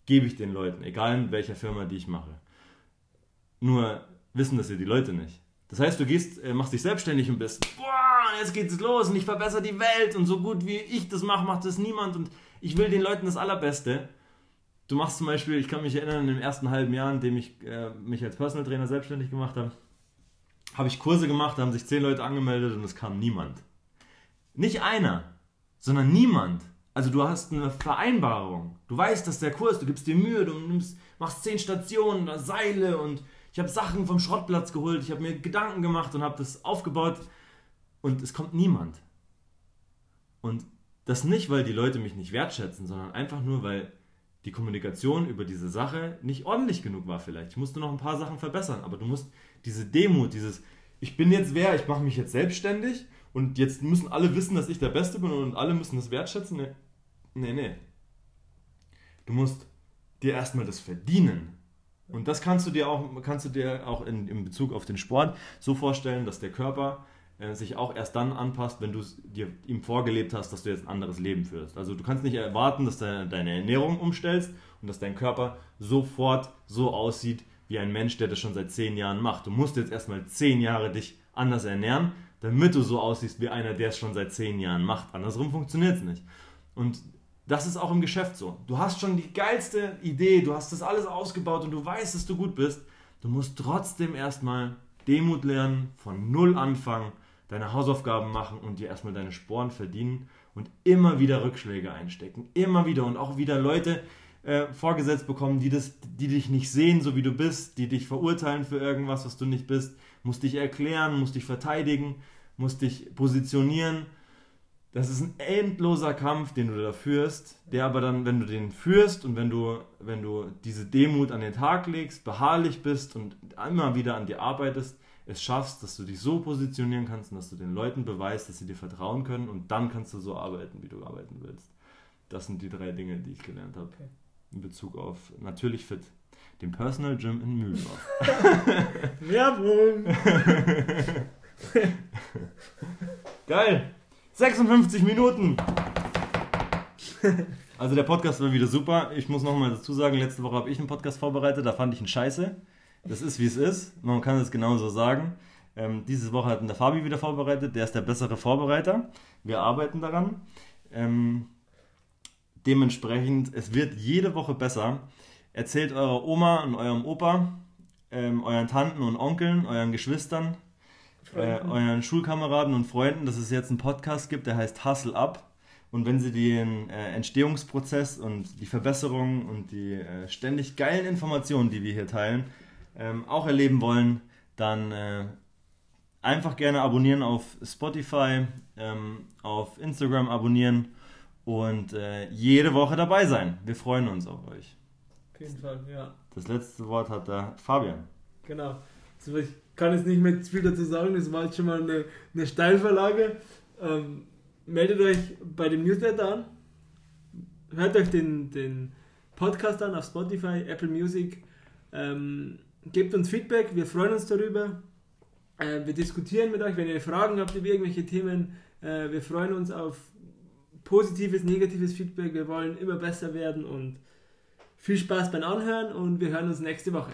gebe ich den Leuten, egal in welcher Firma die ich mache. Nur wissen das ja die Leute nicht. Das heißt, du gehst, äh, machst dich selbstständig und bist, boah, jetzt geht's los und ich verbessere die Welt und so gut wie ich das mache, macht das niemand und ich will den Leuten das Allerbeste. Du machst zum Beispiel, ich kann mich erinnern, im ersten halben Jahr, in dem ich äh, mich als Personal Trainer selbstständig gemacht habe, habe ich Kurse gemacht, da haben sich zehn Leute angemeldet und es kam niemand. Nicht einer, sondern niemand. Also du hast eine Vereinbarung. Du weißt, dass der Kurs, du gibst dir Mühe, du nimmst, machst zehn Stationen, Seile und ich habe Sachen vom Schrottplatz geholt, ich habe mir Gedanken gemacht und habe das aufgebaut und es kommt niemand. Und das nicht, weil die Leute mich nicht wertschätzen, sondern einfach nur, weil die Kommunikation über diese Sache nicht ordentlich genug war vielleicht. Ich musste noch ein paar Sachen verbessern, aber du musst diese Demut, dieses ich bin jetzt wer, ich mache mich jetzt selbstständig und jetzt müssen alle wissen, dass ich der Beste bin und alle müssen das wertschätzen. Nee, nee. Du musst dir erstmal das verdienen, Und das kannst du dir auch, kannst du dir auch in, in Bezug auf den Sport so vorstellen, dass der Körper äh, sich auch erst dann anpasst, wenn du dir ihm vorgelebt hast, dass du jetzt ein anderes Leben führst. Also du kannst nicht erwarten, dass du deine Ernährung umstellst und dass dein Körper sofort so aussieht wie ein Mensch, der das schon seit zehn Jahren macht. Du musst jetzt erstmal zehn Jahre dich anders ernähren, damit du so aussiehst wie einer, der es schon seit zehn Jahren macht. Andersrum funktioniert es nicht. Und das ist auch im Geschäft so. Du hast schon die geilste Idee, du hast das alles ausgebaut und du weißt, dass du gut bist. Du musst trotzdem erstmal Demut lernen, von Null anfangen, deine Hausaufgaben machen und dir erstmal deine Sporen verdienen und immer wieder Rückschläge einstecken. Immer wieder und auch wieder Leute äh, vorgesetzt bekommen, die, das, die dich nicht sehen, so wie du bist, die dich verurteilen für irgendwas, was du nicht bist, musst dich erklären, musst dich verteidigen, musst dich positionieren das ist ein endloser Kampf, den du da führst, der aber dann, wenn du den führst und wenn du, wenn du diese Demut an den Tag legst, beharrlich bist und immer wieder an dir arbeitest, es schaffst, dass du dich so positionieren kannst und dass du den Leuten beweist, dass sie dir vertrauen können und dann kannst du so arbeiten, wie du arbeiten willst. Das sind die drei Dinge, die ich gelernt habe. Okay. In Bezug auf natürlich fit. Dem Personal Gym in Mühldorf. Werbung! Geil! 56 Minuten. Also der Podcast war wieder super. Ich muss nochmal dazu sagen, letzte Woche habe ich einen Podcast vorbereitet, da fand ich ihn scheiße. Das ist wie es ist. Man kann es genauso sagen. Ähm, diese Woche hat der Fabi wieder vorbereitet. Der ist der bessere Vorbereiter. Wir arbeiten daran. Ähm, dementsprechend, es wird jede Woche besser. Erzählt eurer Oma und eurem Opa, ähm, euren Tanten und Onkeln, euren Geschwistern, äh, euren Schulkameraden und Freunden, dass es jetzt einen Podcast gibt, der heißt Hustle Up. Und wenn Sie den äh, Entstehungsprozess und die Verbesserungen und die äh, ständig geilen Informationen, die wir hier teilen, ähm, auch erleben wollen, dann äh, einfach gerne abonnieren auf Spotify, ähm, auf Instagram abonnieren und äh, jede Woche dabei sein. Wir freuen uns auf euch. Auf jeden Fall, ja. Das letzte Wort hat der Fabian. Genau. Kann jetzt nicht mehr viel dazu sagen, das war jetzt schon mal eine, eine Steilverlage. Ähm, meldet euch bei dem Newsletter an, hört euch den, den Podcast an auf Spotify, Apple Music, ähm, gebt uns Feedback, wir freuen uns darüber. Äh, wir diskutieren mit euch, wenn ihr Fragen habt über irgendwelche Themen, äh, wir freuen uns auf positives, negatives Feedback, wir wollen immer besser werden und viel Spaß beim Anhören und wir hören uns nächste Woche.